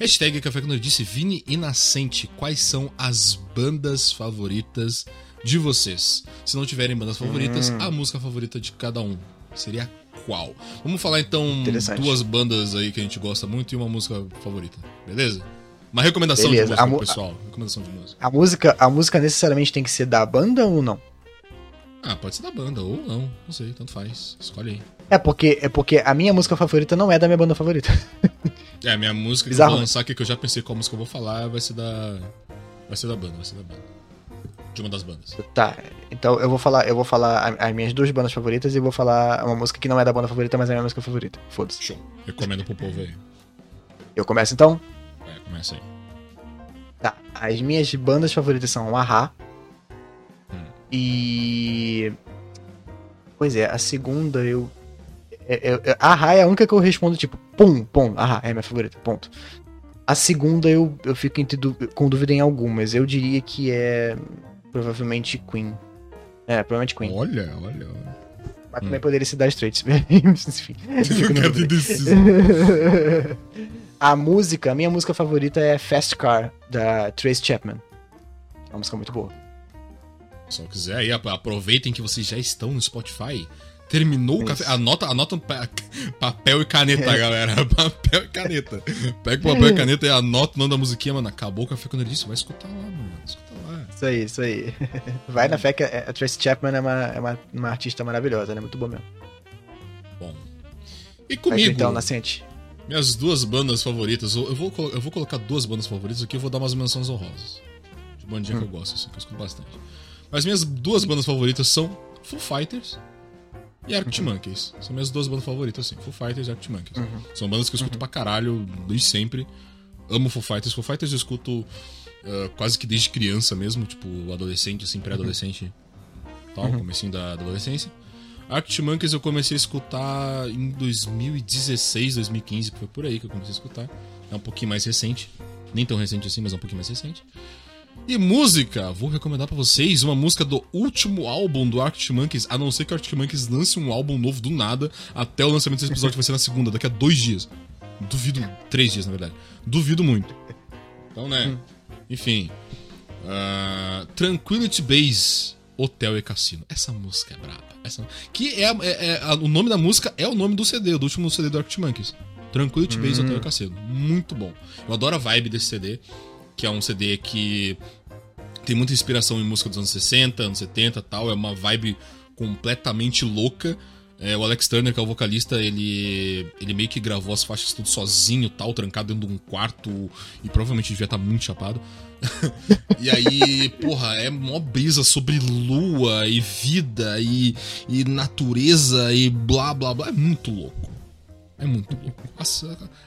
Hashtag Café Quando eu disse Vini e Nascente, quais são as bandas favoritas de vocês? Se não tiverem bandas favoritas, Hum. a música favorita de cada um seria qual? Vamos falar então duas bandas aí que a gente gosta muito e uma música favorita, beleza? Uma recomendação Beleza, de música a pessoal. Recomendação de música. A música, a música necessariamente tem que ser da banda ou não? Ah, pode ser da banda ou não, não sei, tanto faz. Escolhe aí. É porque, é porque a minha música favorita não é da minha banda favorita. É, a minha música que eu Bizarro. vou lançar aqui, que eu já pensei qual música eu vou falar, vai ser da. Vai ser da banda, vai ser da banda. De uma das bandas. Tá, então eu vou falar, eu vou falar as minhas duas bandas favoritas e vou falar uma música que não é da banda favorita, mas é a minha música favorita. Foda-se. Show. Recomendo pro povo aí. Eu começo então? É, começa aí. Tá. As minhas bandas favoritas são o Ahá. Hum. E. Pois é, a segunda eu. É, é, a Ra é a única que eu respondo, tipo, pum, pum, a Ra é minha favorita, ponto. A segunda eu, eu fico com dúvida em algumas. Eu diria que é provavelmente Queen. É, provavelmente Queen. Olha, olha, olha. Mas também hum. poderia ser da Straits. Enfim. a música, a minha música favorita é Fast Car, da Trace Chapman. É uma música muito boa. Se quiser aí, aproveitem que vocês já estão no Spotify. Terminou Isso. o café. Anota, anota papel e caneta, é. galera. Papel e caneta. Pega o papel e caneta e anota o nome da musiquinha, mano. Acabou o café quando ele disse. Vai escutar lá, mano. Lá. Isso aí, isso aí. Vai na fé que a Tracy Chapman é uma, é uma, uma artista maravilhosa, né? Muito boa mesmo. Bom. E comigo. então, Nascente. Minhas duas bandas favoritas. Eu vou, eu vou colocar duas bandas favoritas aqui. Eu vou dar umas menções honrosas. De bandinha hum. que eu gosto, assim, que eu escuto bastante. Mas minhas duas bandas favoritas são Foo Fighters e Arctic uhum. Monkeys. São minhas duas bandas favoritas, assim. Foo Fighters e Arctic Monkeys. Uhum. São bandas que eu escuto uhum. pra caralho desde sempre. Amo Foo Fighters. Foo Fighters eu escuto uh, quase que desde criança mesmo, tipo, adolescente, assim, pré-adolescente. Tal, uhum. comecinho da, da adolescência. Arctic Monkeys eu comecei a escutar em 2016, 2015, foi por aí que eu comecei a escutar. É um pouquinho mais recente. Nem tão recente assim, mas é um pouquinho mais recente. E música, vou recomendar para vocês uma música do último álbum do Arctic Monkeys, a não ser que o Arctic Monkeys lance um álbum novo do nada, até o lançamento desse episódio vai ser na segunda, daqui a dois dias. Duvido, três dias na verdade. Duvido muito. Então, né, hum. enfim. Uh, Tranquility Base, Hotel e Cassino. Essa música é braba. Essa, que é, é, é, o nome da música é o nome do CD, do último CD do Arctic Monkeys. Tranquility Base, Hotel e hum. Cassino. Muito bom. Eu adoro a vibe desse CD que é um CD que tem muita inspiração em música dos anos 60, anos 70 tal. É uma vibe completamente louca. É, o Alex Turner, que é o vocalista, ele, ele meio que gravou as faixas tudo sozinho, tal, trancado dentro de um quarto e provavelmente devia estar muito chapado. e aí, porra, é mó brisa sobre lua e vida e, e natureza e blá blá blá. É muito louco. É muito louco.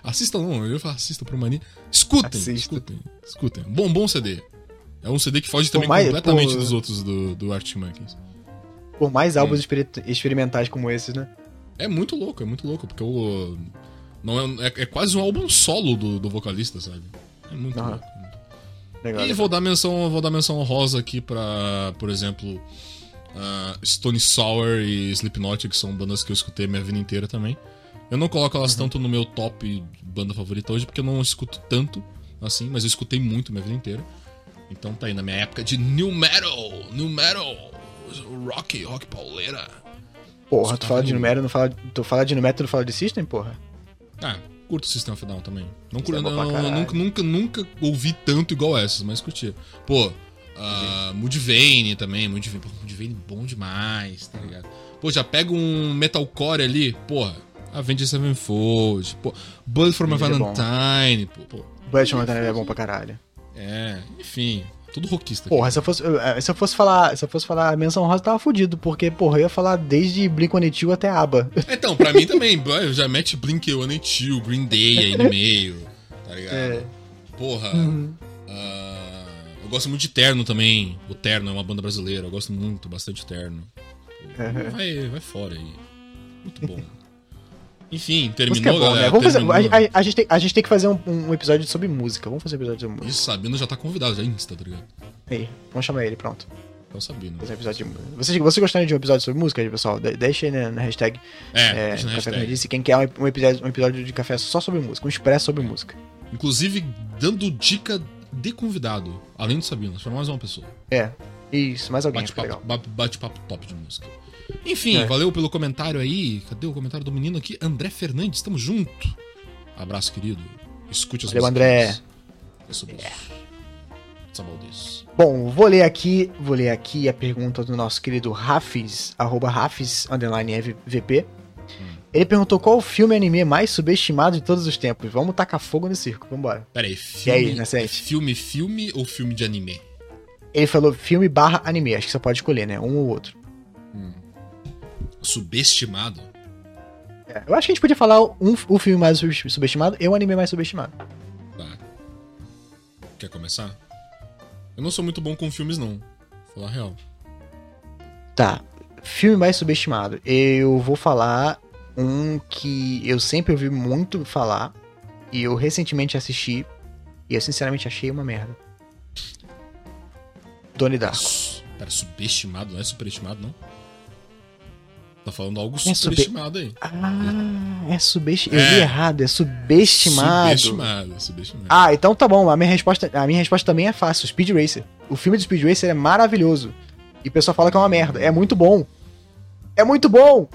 Assista não, eu falo assista pro Mani. Escutem, Assista. escutem, escutem. Bom, bom CD. É um CD que foge também mais, completamente dos outros do, do Arctic Monkeys. Por mais álbuns exper experimentais como esses, né? É muito louco, é muito louco, porque o. Não é, é, é quase um álbum solo do, do vocalista, sabe? É muito louco. Legal, e legal. vou dar menção, vou dar menção rosa aqui pra, por exemplo, uh, Stone Sour e Slipknot, que são bandas que eu escutei minha vida inteira também. Eu não coloco elas uhum. tanto no meu top banda favorita hoje, porque eu não escuto tanto assim, mas eu escutei muito minha vida inteira. Então tá aí na minha época de New Metal, New Metal, Rock, Rock pauleira. Porra, tu fala de New Metal, não fala, tu fala de New Metal, não fala de System, porra? Ah, curto o System of Down também. Não, curto, é não, nunca, nunca, nunca ouvi tanto igual essas, mas curtia. Pô, uh, Mudvayne também, Mudvayne, Mudvayne bom demais, tá ligado? Pô, já pega um metalcore ali, porra, Avenged Sevenfold, pô, Blood for My Valentine, pô, pô. Blood for My Valentine é bom pra caralho. É, enfim, tudo rockista. Porra, se eu, fosse, eh, se eu fosse falar, se eu fosse falar menção rosa, tava fudido, porque, porra, eu ia falar desde Blink-182 até ABBA. Então, pra mim também, eu já mete Blink-182, Green Day aí no meio, tá ligado? É. Porra, uhum. uh, eu gosto muito de Terno também, o Terno é uma banda brasileira, eu gosto muito, bastante Terno. Uhum. Vai, vai fora aí, muito bom. Enfim, terminou, é bom, galera. Né? Vamos terminou. Fazer, a, a, a, gente tem, a gente tem que fazer um, um, episódio sobre música. Vamos fazer um episódio sobre música. Isso, Sabino já tá convidado, já é Insta, tá ligado? Aí, vamos chamar ele, pronto. É o Sabino. Fazer episódio de... vocês, vocês gostaram de um episódio sobre música, pessoal? De, deixa aí na, na hashtag. É, é na hashtag. Disse, quem quer um, um, episódio, um episódio de café só sobre música, um expresso sobre música. Inclusive, dando dica de convidado, além do Sabino, chamar mais uma pessoa. É, isso, mais alguém. Bate-papo bate top de música. Enfim, é. valeu pelo comentário aí. Cadê o comentário do menino aqui? André Fernandes, tamo junto. Abraço, querido. Escute as Valeu, André. É sobre é. isso. Bom, vou ler aqui, vou ler aqui a pergunta do nosso querido Rafis, arroba Rafis, underline VP. Hum. Ele perguntou qual o filme anime mais subestimado de todos os tempos. Vamos tacar fogo no circo, vambora. Peraí, filme, e aí, filme, filme ou filme de anime? Ele falou filme barra anime, acho que você pode escolher, né? Um ou outro. Hum subestimado. É, eu acho que a gente podia falar um, o filme mais subestimado e o anime mais subestimado. Tá. Quer começar? Eu não sou muito bom com filmes, não. Vou falar a real. Tá. Filme mais subestimado. Eu vou falar Um que eu sempre ouvi muito falar e eu recentemente assisti e eu sinceramente achei uma merda. Donnie Darko. Pera, subestimado, não é superestimado, não? Tá falando algo É superestimado aí. Ah, é subestimado. É. Eu li errado, é subestimado. Subestimado, subestimado. Ah, então tá bom. A minha resposta, a minha resposta também é fácil. Speed Racer. O filme do Speed Racer é maravilhoso. E o pessoal fala que é uma merda. É muito bom. É muito bom.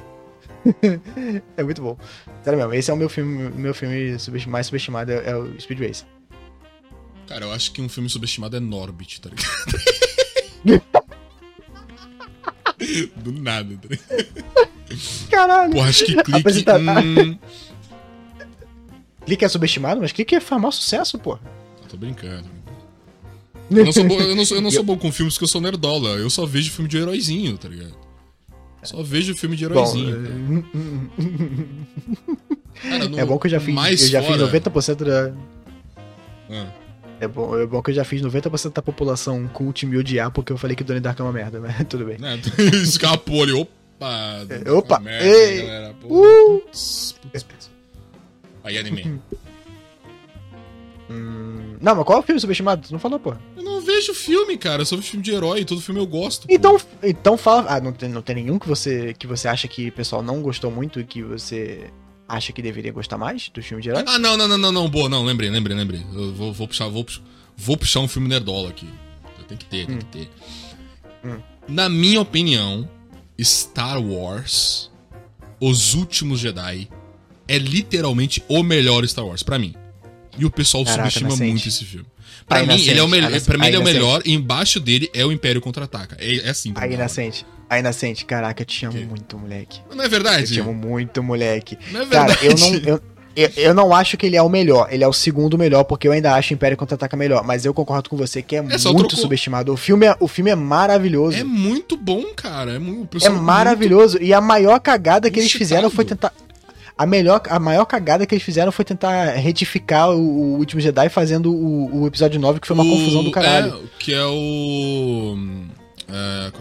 é muito bom. Sério mesmo, esse é o meu filme, meu filme mais subestimado, é, é o Speed Racer. Cara, eu acho que um filme subestimado é Norbit, tá ligado? Do nada? Caralho. Porra, acho que clique. Apresenta- Hum... Clique é subestimado, mas Clique é famoso sucesso, pô. Eu tô brincando. Eu não, sou bom, eu, não sou, eu não sou bom com filmes porque eu sou nerdola. Eu só vejo filme de heróizinho, tá ligado? Só vejo filme de Bom, heróizinho. cara. Cara, no- é bom que eu já fiz, mais eu já fiz fora- 90% da Ah. É bom, é bom que eu já fiz 90% da população cult me odiar porque eu falei que Donnie Darko é uma merda, mas tudo bem. Né? Escapou ali. Opa! É, opa, merda, ei, galera. Uh! putz, putz, putz. Aí, anime. Hum, não, mas qual é o filme subestimado? Tu não falou, pô. Eu não vejo filme, cara. Eu só vejo filme de herói. Todo filme eu gosto. pô. Então, então fala. Ah, não tem, não tem nenhum que você, que você acha que o pessoal não gostou muito e que você acha que deveria gostar mais do filme de herói? Ah, não, não, não, não, não. Boa, não. Lembrei, lembrei, lembrei. Eu vou, vou puxar, vou, puxar- vou puxar um filme nerdola aqui. Tem que ter, tem que ter. Hum. Na minha opinião, Star Wars, Os Últimos Jedi, é literalmente o melhor Star Wars, pra mim. E o pessoal Caraca, subestima nascente. muito esse filme. Pra Aí, mim, ele é o, nascente, melhor. pra mim, ele é o melhor. E embaixo dele é o Império Contra-Ataca. É, é assim. Aí, mim. Nascente. Aí, Nascente. Caraca, eu te amo Que? muito, moleque. Não é Eu verdade? te amo muito, moleque. Não é Cara, verdade. eu não. Eu, eu, eu não acho que ele é o melhor. Ele é o segundo melhor, porque eu ainda acho Império Contra-Ataca melhor. Mas eu concordo com você que é, É, muito subestimado. O filme é, o filme é maravilhoso. É muito bom, cara. É, muito, o É pessoal maravilhoso. E a maior cagada que eles fizeram foi tentar. A, melhor, a maior cagada que eles fizeram foi tentar retificar o, o Último Jedi fazendo o, o episódio 9, que foi uma O- confusão do caralho. É, que é o. É,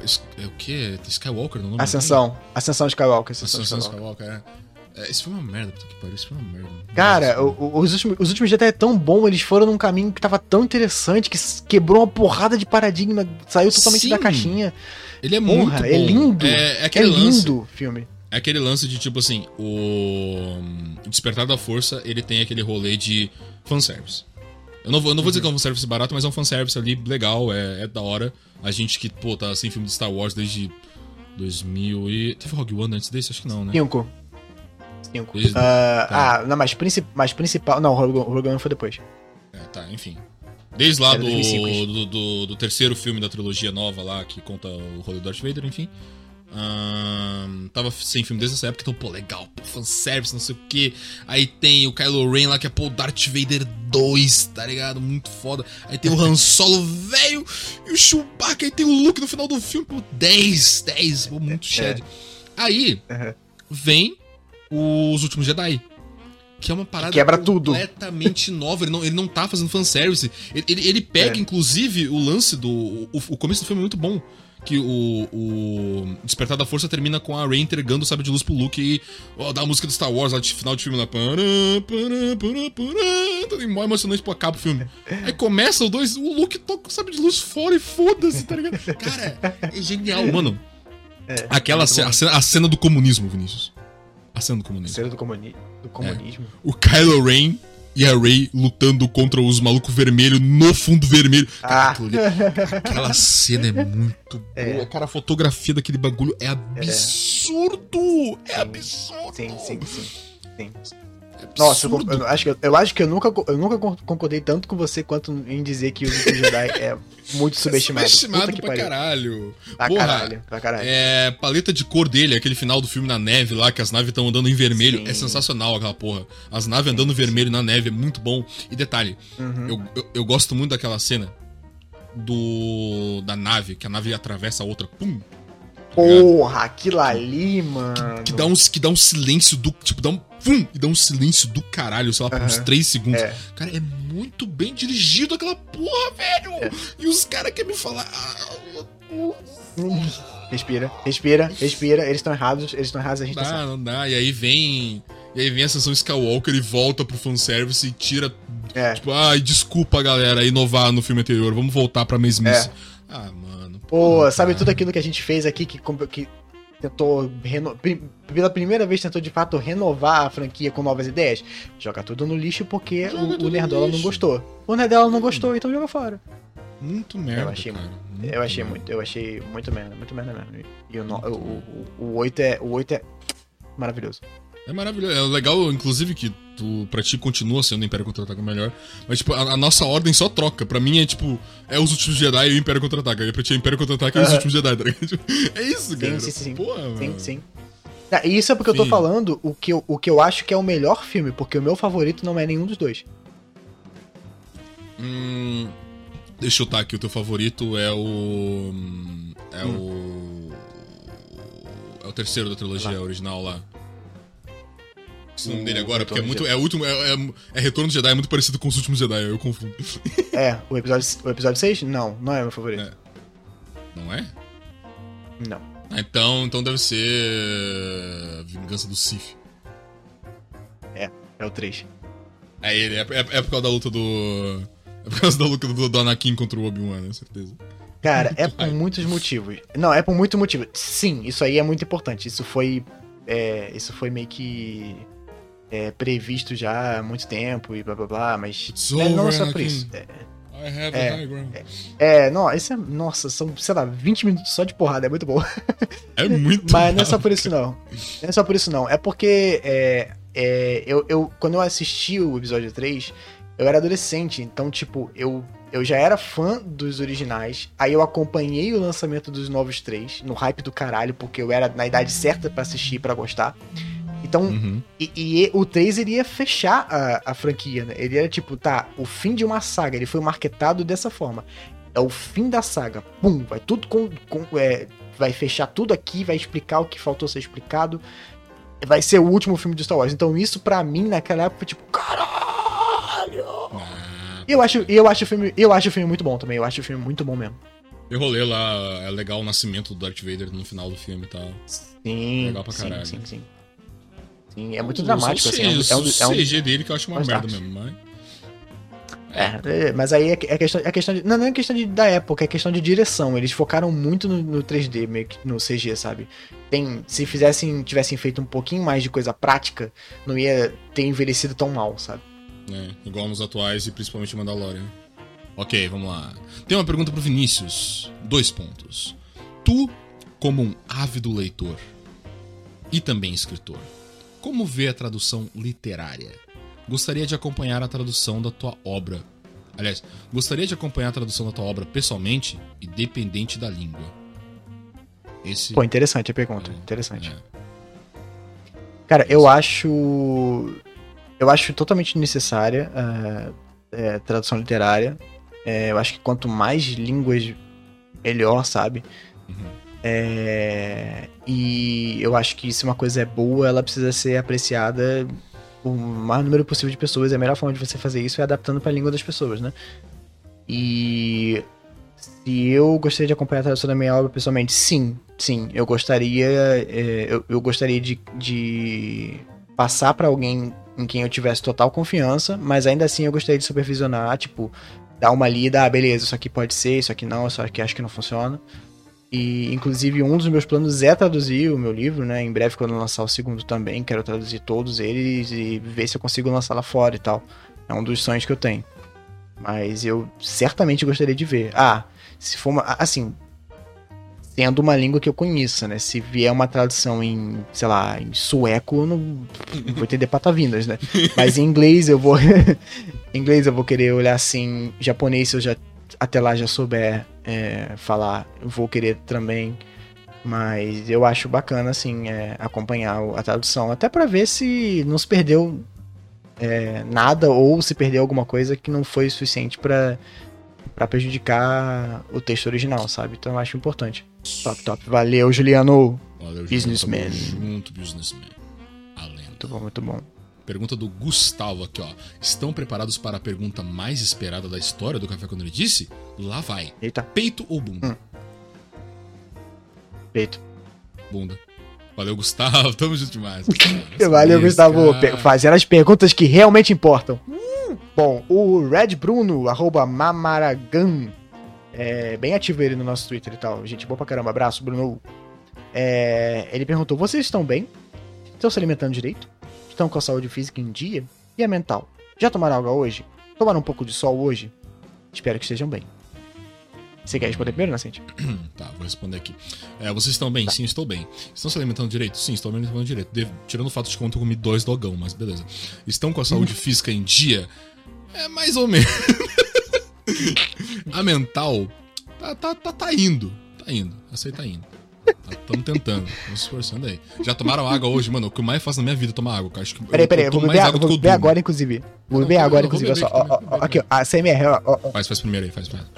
é o que? Skywalker, não é nome Ascensão. Ascensão de Skywalker. Ascensão, Ascensão de Skywalker. Skywalker, é. é. Esse foi uma merda, puta que pariu. Esse foi uma merda. Cara, o- os, últimos, os últimos Jedi é tão bom, eles foram num caminho que tava tão interessante, que quebrou uma porrada de paradigma, saiu totalmente Sim. da caixinha. Ele é Porra, muito bom. é lindo. É, é É aquele lance. lindo o filme. É aquele lance de tipo assim, o o Despertar da Força, ele tem aquele rolê de fanservice. Eu não vou, eu não vou dizer que é um fanservice barato, mas é um fanservice ali legal, é, é da hora. A gente que, pô, tá sem filme de Star Wars desde 2000 e... Teve Rogue One antes desse? Acho que não, né? Cinco. Cinco. Desde- Ah, tá. ah, não, mas, princi mas principal. Não, o Rogue Rogue One foi depois. É, tá, enfim. Desde lá do, 2005, isso. do, do, do terceiro filme da trilogia nova lá, que conta o rolê do Darth Vader, enfim. Ahn, tava sem filme desde essa época, então, pô, legal, pô, fanservice, não sei o que. Aí tem o Kylo Ren lá, que é, pô, Darth Vader 2, tá ligado? Muito foda. Aí tem o Han Solo velho e o Chewbacca, aí tem o Luke no final do filme, pô, 10, 10, pô, muito shed. Aí vem os Últimos Jedi. Que é uma parada quebra tudo. completamente nova. Ele não, ele não tá fazendo fanservice. Ele, ele, ele pega, É. inclusive, o lance do. O, o começo do filme é muito bom. Que o, o Despertar da Força termina com a Rey entregando o sabre de luz pro Luke e ó, dá a música do Star Wars lá de final de filme lá. Pará, pará, pará, pará, tudo mó emocionante pro acaba o filme. Aí começa o dois, o Luke toca o sabre de luz fora e foda-se, tá ligado? Cara, é genial, mano. Aquela muito ce- bom. a cena, a cena do comunismo, Vinícius. A cena do comunismo. Cena do, comuni do comunismo. O Kylo Ren e a Rey lutando contra os malucos vermelhos no fundo vermelho. Ah. aquela cena é muito boa. É. Cara, a fotografia daquele bagulho é absurdo! É, absurdo! Sim, sim, sim. sim. É Nossa, eu, acho que, eu, acho que eu nunca, eu nunca con- concordei tanto com você quanto em dizer que o Último Jedi é muito subestimado. É subestimado Puta que pra pariu. caralho. Pra Porra, caralho, pra caralho. É, paleta de cor dele, aquele final do filme na neve lá, que as naves estão andando em vermelho. Sim. É sensacional aquela porra. As naves andando vermelho na neve, é muito bom. E detalhe, Uhum. eu, eu, eu gosto muito daquela cena do da nave, que a nave atravessa a outra, pum, Porra, aquilo ali, mano. que dá, uns, que dá um silêncio do. Tipo, dá um. Pum, e dá um silêncio do caralho, sei lá, por uns Aham. 3 segundos. É. Cara, é muito bem dirigido aquela porra, velho! É. E os caras querem me falar. Ah, Respira, respira, respira. Eles estão errados, eles estão errados, a gente tá dá, certo. não dá. E aí vem. E aí vem a sessão Skywalker e volta pro fanservice e tira. É. Tipo, ai, desculpa, galera, inovar no filme anterior. Vamos voltar pra mesmice. É. Ah, mano. Pô, porra, sabe cara. tudo aquilo que a gente fez aqui que, que tentou reno... pela primeira vez tentou de fato renovar a franquia com novas ideias? Joga tudo no lixo porque Joga o, o Nerdola não gostou. O Nerdola não gostou, então joga fora. Muito merda. Eu achei cara. Eu achei merda. muito, eu achei muito merda, muito merda mesmo. E o, no- o, o, o 8 é. O 8 é maravilhoso. É maravilhoso. É legal, inclusive, que tu, pra ti continua sendo o Império Contra-Ataca melhor. Mas, tipo, a, a nossa ordem só troca. Pra mim é, tipo, é os últimos Jedi e o Império Contra-Ataca. E pra ti é Império Contra-Ataca e os últimos Jedi, tá ligado? É isso, cara. sim, sim. Porra, Sim, mano. sim. Ah, e isso é porque eu tô Sim. falando o que, eu, o que eu acho que é o melhor filme, porque o meu favorito não é nenhum dos dois. Hum, deixa eu chutar aqui, o teu favorito é o. É Hum. o. É o terceiro da trilogia original lá. Esse nome dele agora, porque é muito. É, último, é, é, é Retorno de Jedi, é muito parecido com os últimos Jedi, eu confundo. É, o episódio, o episódio 6? Não, não é meu favorito. É. Não é? Não. Ah, então, então deve ser. Vingança do Sith. É o 3. É ele, é, é, é por causa da luta do. É por causa da luta do, do Anakin contra o Obi-Wan, né? Certeza. Cara, é por muitos motivos. Não, é por muito motivo. Sim, isso aí é muito importante. Isso foi. é, isso foi meio que. É, previsto já há muito tempo e blá blá blá, mas. É, não over, só por Anakin. isso. É, É, ground. É, não, isso é. Nossa, são, sei lá, 20 minutos só de porrada, é muito bom. É muito. Mas não é só por isso, não. Não é só por isso, não. É porque é, é, eu, eu, quando eu assisti o episódio 3, eu era adolescente, então, tipo, eu, eu já era fã dos originais. Aí eu acompanhei o lançamento dos novos três, no hype do caralho, porque eu era na idade certa pra assistir e pra gostar. Então, Uhum. e, e o 3 iria fechar a, a franquia, né? Ele era tipo, tá, o fim de uma saga. Ele foi marketado dessa forma. É o fim da saga. Pum, vai tudo com. com- é, vai fechar tudo aqui, vai explicar o que faltou ser explicado. Vai ser o último filme de Star Wars. Então, isso pra mim, naquela época, foi tipo, caralho! Ah, E eu acho, eu acho o filme, eu acho o filme muito bom também. Eu acho o filme muito bom mesmo. eu rolei lá, é legal o nascimento do Darth Vader no final do filme e tal. Sim, Legal pra caralho. sim, sim. Sim, é muito dramático, assim. É um, é um, CG é um- CG dele que eu acho uma merda mesmo, mas. É, é, mas aí é, é questão, é questão de. Não, não é questão de, da época, é questão de direção. Eles focaram muito no, no 3D, meio que no CG, sabe? Tem, se fizessem, tivessem feito um pouquinho mais de coisa prática, não ia ter envelhecido tão mal, sabe? É, igual nos atuais e principalmente Mandalorian. Ok, vamos lá. Tem uma pergunta pro Vinícius. Dois pontos. Tu, como um ávido leitor e também escritor, como vê a tradução literária? Gostaria de acompanhar a tradução da tua obra. Aliás, gostaria de acompanhar a tradução da tua obra pessoalmente, independente da língua. Esse. Pô, interessante a pergunta. É, Interessante. é. Cara, eu acho. Eu acho totalmente necessária a é, tradução literária. É, eu acho que quanto mais línguas, melhor, sabe? Uhum. É, e eu acho que se uma coisa é boa, ela precisa ser apreciada por o maior número possível de pessoas. E a melhor forma de você fazer isso é adaptando para a língua das pessoas, né? E se eu gostaria de acompanhar a tradução da minha obra pessoalmente, sim, sim, eu gostaria, é, eu, eu gostaria de, de passar para alguém em quem eu tivesse total confiança, mas ainda assim eu gostaria de supervisionar, tipo, dar uma lida, ah, beleza, isso aqui pode ser, isso aqui não, isso aqui acho que não funciona. E, inclusive, um dos meus planos é traduzir o meu livro, né? Em breve, quando lançar o segundo também, quero traduzir todos eles e ver se eu consigo lançar lá fora e tal. É um dos sonhos que eu tenho. Mas eu certamente gostaria de ver. Ah, se for uma. Assim. Sendo uma língua que eu conheça, né? Se vier uma tradução em, sei lá, em sueco, eu não, não vou entender patavinas, né? Mas em inglês eu vou. em inglês eu vou querer olhar assim. Japonês, eu já até lá já souber é, falar, vou querer também. Mas eu acho bacana, assim, é, acompanhar a tradução. Até pra ver se não se perdeu é, nada ou se perdeu alguma coisa que não foi suficiente pra prejudicar o texto original, sabe? Então eu acho importante. Top, top. Valeu, Juliano. Valeu, Businessman. Tamo junto, businessman. A lenda. Muito bom, muito bom. Pergunta do Gustavo aqui, ó. Estão preparados para a pergunta mais esperada da história do Café quando ele disse? Lá vai. Eita. Peito ou bunda? Hum. Feito. Bunda. Valeu, Gustavo. Tamo junto demais. Valeu, Gustavo. Cara. Fazendo as perguntas que realmente importam. Hum. Bom, o Red Bruno, arroba Mamaragan. É bem ativo ele no nosso Twitter e tal. Gente, boa pra caramba. Abraço, Bruno. É, ele perguntou: vocês estão bem? Estão se alimentando direito? Estão com a saúde física em dia? E a mental? Já tomaram água hoje? Tomaram um pouco de sol hoje? Espero que estejam bem. Você quer responder primeiro, Nascente? tá, vou responder aqui. É, vocês estão bem? Tá. Sim, estou bem. Estão se alimentando direito? Sim, estou me alimentando direito. De... Tirando o fato de que ontem eu comi dois dogão, mas beleza. Estão com a saúde física em dia? É mais ou menos. a mental tá, tá, tá, tá indo. Tá indo. Essa aí tá indo. Estamos tentando, estamos se esforçando aí. Já tomaram água hoje, mano? O que eu mais faço na minha vida é tomar água, cara. Acho que peraí, peraí, vou beber, vou beber agora, inclusive. Vou beber agora, inclusive. Olha só, ó, ó, aqui, ó, a CMR, ó, ó. Faz, faz primeiro aí, faz primeiro.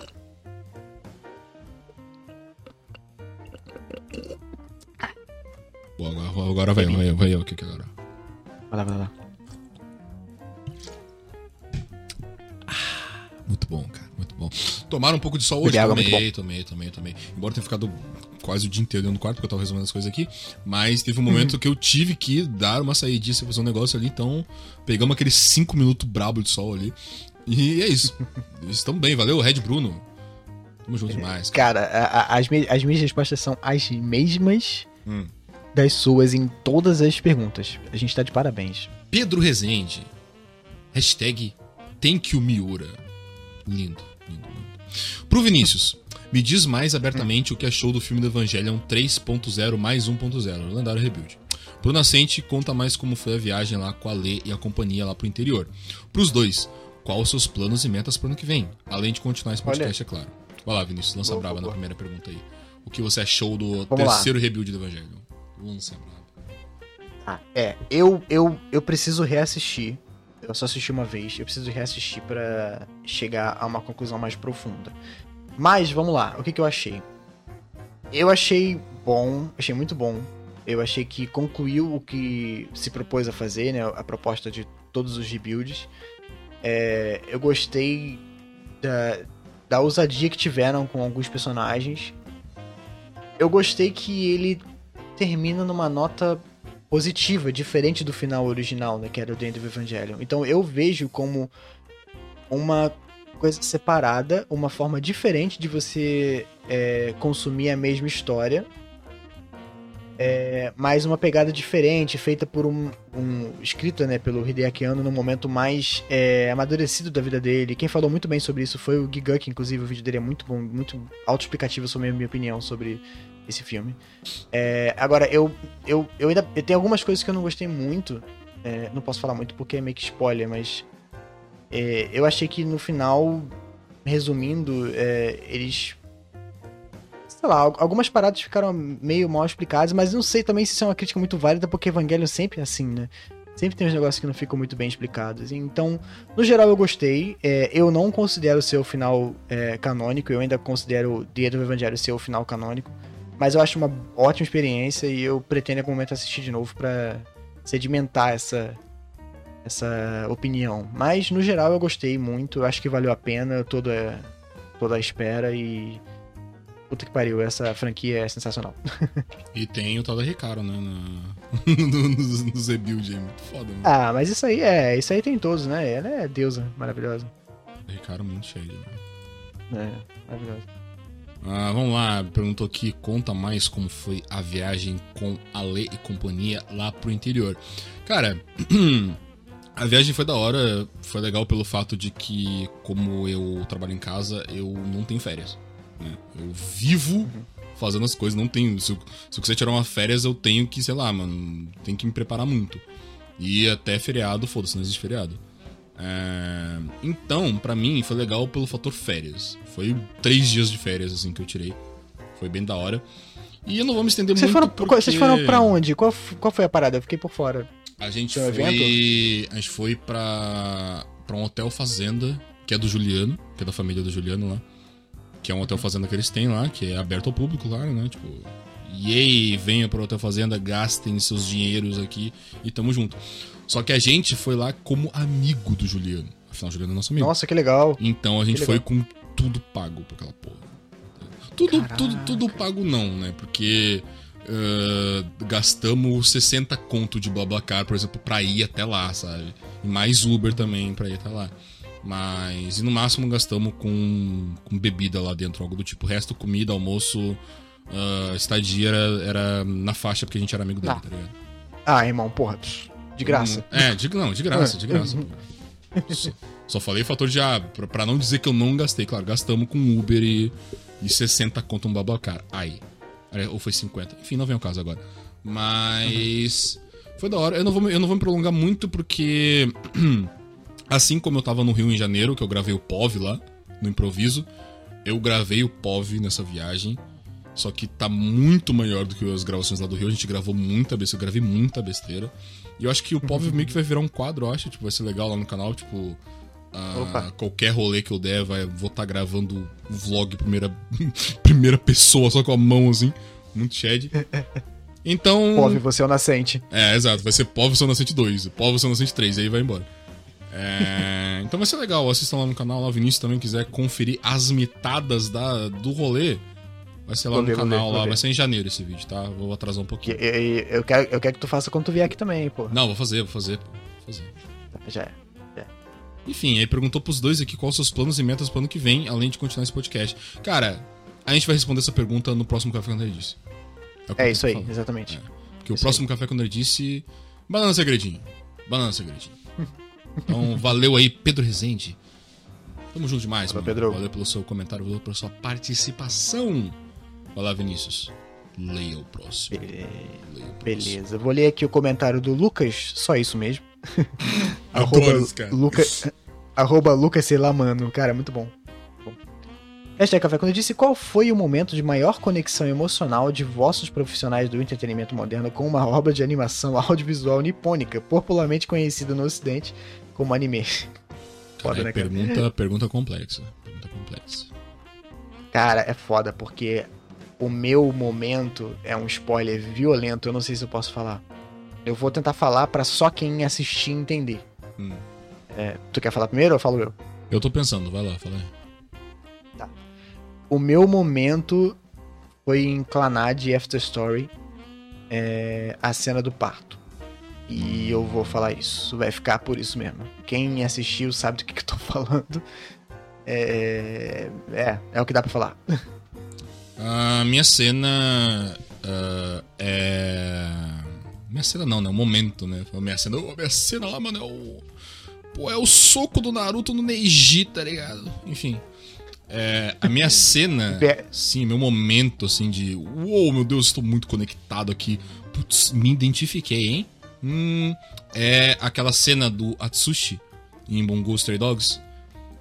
Boa, agora, agora vai, vai, vai eu aqui agora. Vai lá, vai lá. Ah, muito bom, cara, muito bom. Tomaram um pouco de sol hoje? Tomei, tomei, tomei, tomei. Embora tenha ficado quase o dia inteiro dentro do quarto, porque eu tava resolvendo as coisas aqui. Mas teve um momento uhum. que eu tive que dar uma saída e fazer um negócio ali, então pegamos aqueles 5 minutos brabo de sol ali. E é isso. Estamos bem, valeu, Red Bruno. Tamo junto demais. Cara, cara a, a, as, as minhas respostas são as mesmas hum. das suas em todas as perguntas. A gente tá de parabéns. Pedro Rezende. Hashtag Thank you Miura. Lindo, lindo. Pro Vinícius. Me diz mais abertamente o que achou do filme do Evangelion 3.0 mais 1.0, lendário rebuild. Pro Nascente, conta mais como foi a viagem lá com a Lê e a companhia lá pro interior. Pros dois, quais os seus planos e metas pro ano que vem? Além de continuar esse podcast, Olha. é claro. Vai lá, Vinícius, lança boa, braba boa. na primeira pergunta aí. O que você achou do Vamos terceiro lá. rebuild do Evangelion? Lança braba. Ah, é, eu, eu, eu preciso reassistir. Eu só assisti uma vez, eu preciso reassistir para chegar a uma conclusão mais profunda. Mas, vamos lá, o que, que eu achei? Eu achei bom, achei muito bom. Eu achei que concluiu o que se propôs a fazer, né? A proposta de todos os rebuilds. É, eu gostei da, da ousadia que tiveram com alguns personagens. Eu gostei que ele termina numa nota positiva, diferente do final original, né? Que era o The End of Evangelion. Então eu vejo como uma coisa separada, uma forma diferente de você é, consumir a mesma história. É, mas uma pegada diferente, feita por um, um escrita né, pelo Hideaki Anno no momento mais é, amadurecido da vida dele. Quem falou muito bem sobre isso foi o Giguk, inclusive o vídeo dele é muito bom, muito autoexplicativo sobre a minha opinião sobre esse filme. É, agora, eu, eu, eu ainda eu tenho algumas coisas que eu não gostei muito. É, não posso falar muito porque é meio que spoiler, mas é, eu achei que no final, resumindo, é, eles. Sei lá, algumas paradas ficaram meio mal explicadas, mas não sei também se isso é uma crítica muito válida, porque Evangelho sempre é assim, né? Sempre tem uns negócios que não ficam muito bem explicados. Então, no geral, eu gostei. É, eu não considero ser o final é, canônico, eu ainda considero The End of Evangelho ser o final canônico. Mas eu acho uma ótima experiência e eu pretendo em algum momento assistir de novo para sedimentar essa, essa opinião. Mas no geral eu gostei muito, acho que valeu a pena toda, toda a espera e. Puta que pariu, essa franquia é sensacional. e tem o tal da Recaro, né? No, nos, nos rebuild aí, muito foda. Mano. Ah, mas isso aí é. Isso aí tem todos, né? Ela é deusa maravilhosa. Recaro muito cheio, né? É, maravilhosa. Ah, vamos lá, perguntou aqui, conta mais como foi a viagem com a Lê e companhia lá pro interior. Cara, A viagem foi da hora, foi legal pelo fato de que, como eu trabalho em casa, eu não tenho férias. Né? Eu vivo fazendo as coisas, não tenho. Se eu, se quiser tirar uma férias, eu tenho que, sei lá, mano, tenho que me preparar muito. E até feriado, foda-se, não existe feriado. É... Então, para mim, foi legal pelo fator férias. Foi três dias de férias, assim, que eu tirei. Foi bem da hora. E eu não vou me estender vocês muito. Foram, porque... Vocês foram pra onde? Qual, qual foi a parada? Eu fiquei por fora. A gente foi. Evento? A gente foi pra, pra um hotel fazenda, que é do Juliano, que é da família do Juliano lá. Que é um hotel fazenda que eles têm lá, que é aberto ao público, claro, né? Tipo, yay, venha pro hotel fazenda, gastem seus dinheiros aqui e tamo junto. Só que a gente foi lá como amigo do Juliano. Afinal, o Juliano é nosso amigo. Nossa, que legal. Então a gente foi com tudo pago pra aquela porra. Tudo, tudo, tudo pago não, né? Porque uh, gastamos 60 conto de Blablacar, por exemplo, pra ir até lá, sabe? E mais Uber também pra ir até lá. Mas, e no máximo gastamos com, com bebida lá dentro, algo do tipo. O resto, comida, almoço, uh, estadia era, era na faixa porque a gente era amigo dele, Ah. tá ligado? Ah, irmão, porra. De graça. É, de, não, de graça, de graça. pô. Só, só falei fator de ah, pra, pra não dizer que eu não gastei, claro, gastamos com Uber e, e 60 conto um Babacar. Aí. Ou foi 50. Enfim, não vem ao caso agora. Mas. Foi da hora. Eu não, vou, eu não vou me prolongar muito porque. assim como eu tava no Rio em janeiro, que eu gravei o POV lá, no improviso, eu gravei o POV nessa viagem. Só que tá muito maior do que as gravações lá do Rio. A gente gravou muita besteira, eu gravei muita besteira. E eu acho que o POV meio que vai virar um quadro, eu acho. Tipo, vai ser legal lá no canal, tipo. Opa. qualquer rolê que eu der, vai, vou estar gravando o vlog primeira, primeira pessoa, só com a mão assim. Muito shed. Então. Pove, você é o nascente. É, exato. Vai ser Povo São Nascente 2, Povo São Nascente 3, e aí vai embora. É, então vai ser legal. Assistam lá no canal. Lá, o Vinícius também quiser conferir as mitadas da, do rolê. Vai ser lá Vou no ver, canal, ver, lá. ver. Vai ser em janeiro esse vídeo, tá? Vou atrasar um pouquinho. Eu, eu- eu quero, eu quero que tu faça quando tu vier aqui também, pô. Não, vou fazer, vou fazer. Vou fazer. Já é. Enfim, aí perguntou pros dois aqui quais os seus planos e metas pro ano que vem, além de continuar esse podcast. Cara, a gente vai responder essa pergunta no próximo Café o que eu É tô isso aí, falando. exatamente. Porque o Isso próximo Café Quando Ele Disse... Banana Segredinho. Banana Segredinho. Então, valeu aí, Pedro Rezende. Tamo junto demais, Valeu, mano. Pedro. Valeu pelo seu comentário, valeu pela sua participação. Vai lá, Vinícius. Leia o próximo. Be- Leia o próximo. Beleza. Vou ler aqui o comentário do Lucas, só isso mesmo. Adoro esse cara. Luca, arroba Lucas sei lá, mano. Cara, muito bom. bom. Hashtag Café quando eu disse qual foi o momento de maior conexão emocional de vossos profissionais do entretenimento moderno com uma obra de animação audiovisual nipônica, popularmente conhecida no ocidente como anime. Foda, Cara, né, cara? pergunta, pergunta complexa. Pergunta complexa. Cara, é foda, porque o meu momento é um spoiler violento, eu não sei se eu posso falar. Eu vou tentar falar pra só quem assistir entender. Hum. É, tu quer falar primeiro ou falo eu? Eu tô pensando, vai lá, fala aí. O meu momento foi em Clanad After Story, é, a cena do parto. E eu vou falar isso, vai ficar por isso mesmo. Quem assistiu sabe do que, que eu tô falando. É, é, é o que dá pra falar. A minha cena ah, é. Minha cena não, né? O momento, né? Minha cena, a minha cena lá, mano, é o. Pô, é o soco do Naruto no Neji, tá ligado? Enfim. É, a minha cena, sim, meu momento, assim, de. Uou, meu Deus, estou muito conectado aqui. Putz, me identifiquei, hein? Hum, é aquela cena do Atsushi em Bungo Stray Dogs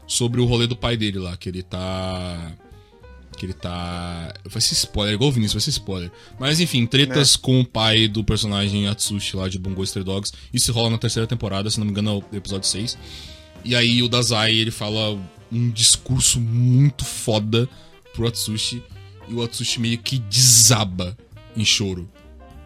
sobre o rolê do pai dele lá, que ele tá. Que ele tá. Vai ser spoiler, igual o Vinícius, vai ser spoiler. Mas enfim, tretas com o pai do personagem Atsushi lá de Bungo Stray Dogs. Isso rola na terceira temporada, se não me engano, é o episódio 6. E aí o Dazai, ele fala um discurso muito foda pro Atsushi. E o Atsushi meio que desaba em choro.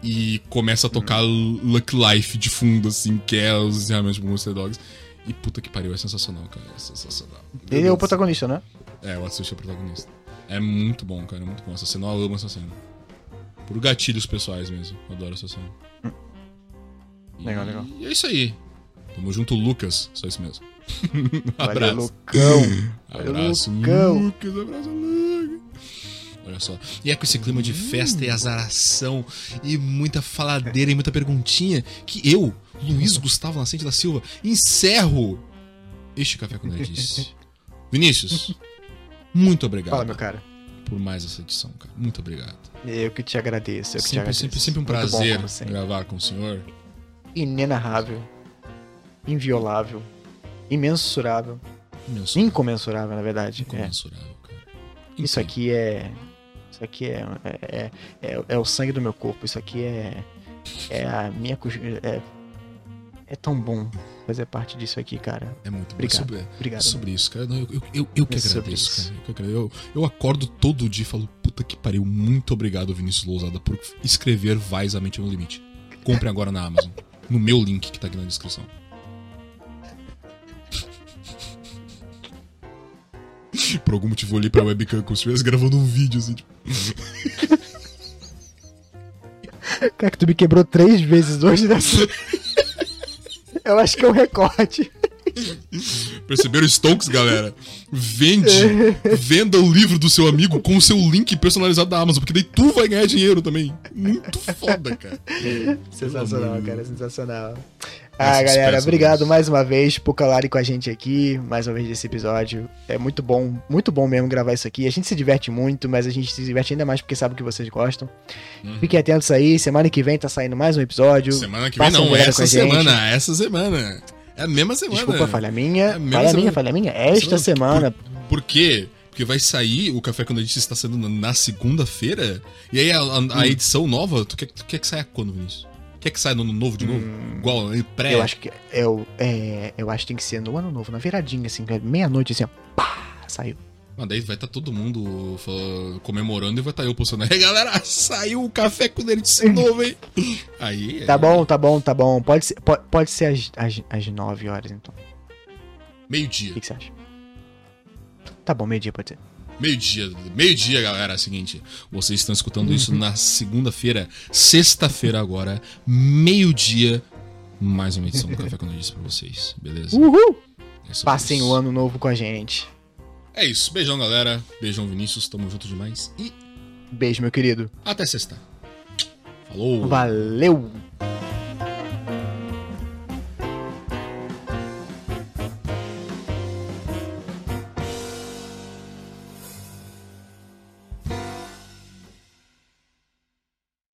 E começa a tocar Luck Life de fundo, assim, que é os encerramentos de Bungo Stray Dogs. E puta que pariu, é sensacional, cara. É sensacional. Meu Ele é o protagonista, né? é, o Atsushi é o protagonista. É muito bom, cara, é muito bom. Essa cena, eu amo essa cena. Por gatilhos pessoais mesmo. Eu adoro essa cena. E- Legal, legal. E é isso aí. Tamo junto, Lucas. Só isso mesmo. Valeu, abraço. Lucão. Valeu, Abraço, Lucão. Lucas. Abraço, Lucas. Olha só. E é com esse clima de festa e azaração e muita faladeira e muita perguntinha que eu, Luiz Gustavo Nascente da Silva, encerro este café com Nerdice. Vinícius, muito obrigado Fala, meu cara. por mais essa edição, cara. Muito obrigado. Eu que te agradeço. Eu que te Sempre, agradeço. sempre, sempre um bom, prazer sempre. gravar com o senhor. Inenarrável. Inviolável. Imensurável. Imenso, Incomensurável, na verdade. É. incomensurável, cara. Isso aqui é. Isso aqui é, é, é, é o sangue do meu corpo. Isso aqui é. É a minha. É, é tão bom fazer parte disso aqui, cara. É muito bom. Obrigado. É sobre, é Obrigado. sobre isso, cara. Não, eu, eu, eu, eu que É agradeço, cara. Eu. Eu, acordo todo dia e falo, puta que pariu, muito obrigado, Vinícius Lousada, por escrever Vaisamente no Limite. Compre agora na Amazon. No meu link que tá aqui na descrição. Por algum motivo eu olhei pra webcam como se estivesse gravando um vídeo, assim, tipo. Cara, que tu me quebrou três vezes hoje nessa. Eu acho que é um recorde. Perceberam Stonks, galera? Vende, venda o livro do seu amigo com o seu link personalizado da Amazon, porque daí tu vai ganhar dinheiro também. Muito foda, cara. Sensacional, cara, sensacional. Ah, galera, obrigado mais uma vez por calarem com a gente aqui, mais uma vez nesse episódio. É muito bom, muito bom mesmo gravar isso aqui. A gente se diverte muito, mas a gente se diverte ainda mais porque sabe que vocês gostam. Uhum. Fiquem atentos aí, semana que vem tá saindo mais um episódio. Semana que vem não, essa semana, essa semana. É a mesma semana. Desculpa, falha minha. É falha semana. minha, falha minha. Esta semana. Por, por, quê? Porque vai sair o Café Quando a gente está saindo na segunda-feira. E aí a, a, a hum. edição nova, tu quer, tu quer que saia quando, Vinícius? Quer que saia no ano novo de novo? Hum, Igual em pré? Eu acho que eu, é, eu acho que tem que ser no ano novo, na viradinha, assim, meia-noite, assim, ó, pá, saiu. Mas daí vai estar tá todo mundo comemorando e vai estar tá eu postando. Aí, galera, saiu o café com dele de novo, hein? Aí. Tá é... bom, tá bom, tá bom. Pode ser, pode, pode ser às, às, às 9 horas, então. Meio-dia. O que, que, você acha? Tá bom, meio-dia pode ser. Meio-dia, meio-dia, galera. É o seguinte, vocês estão escutando isso na segunda-feira, sexta-feira agora, meio-dia, mais uma edição do Café com Disse pra vocês, beleza? Uhul! É Passem o ano novo com a gente. É isso. Beijão, galera. Beijão, Vinícius. Tamo junto demais. E. Beijo, meu querido. Até sexta. Falou. Valeu.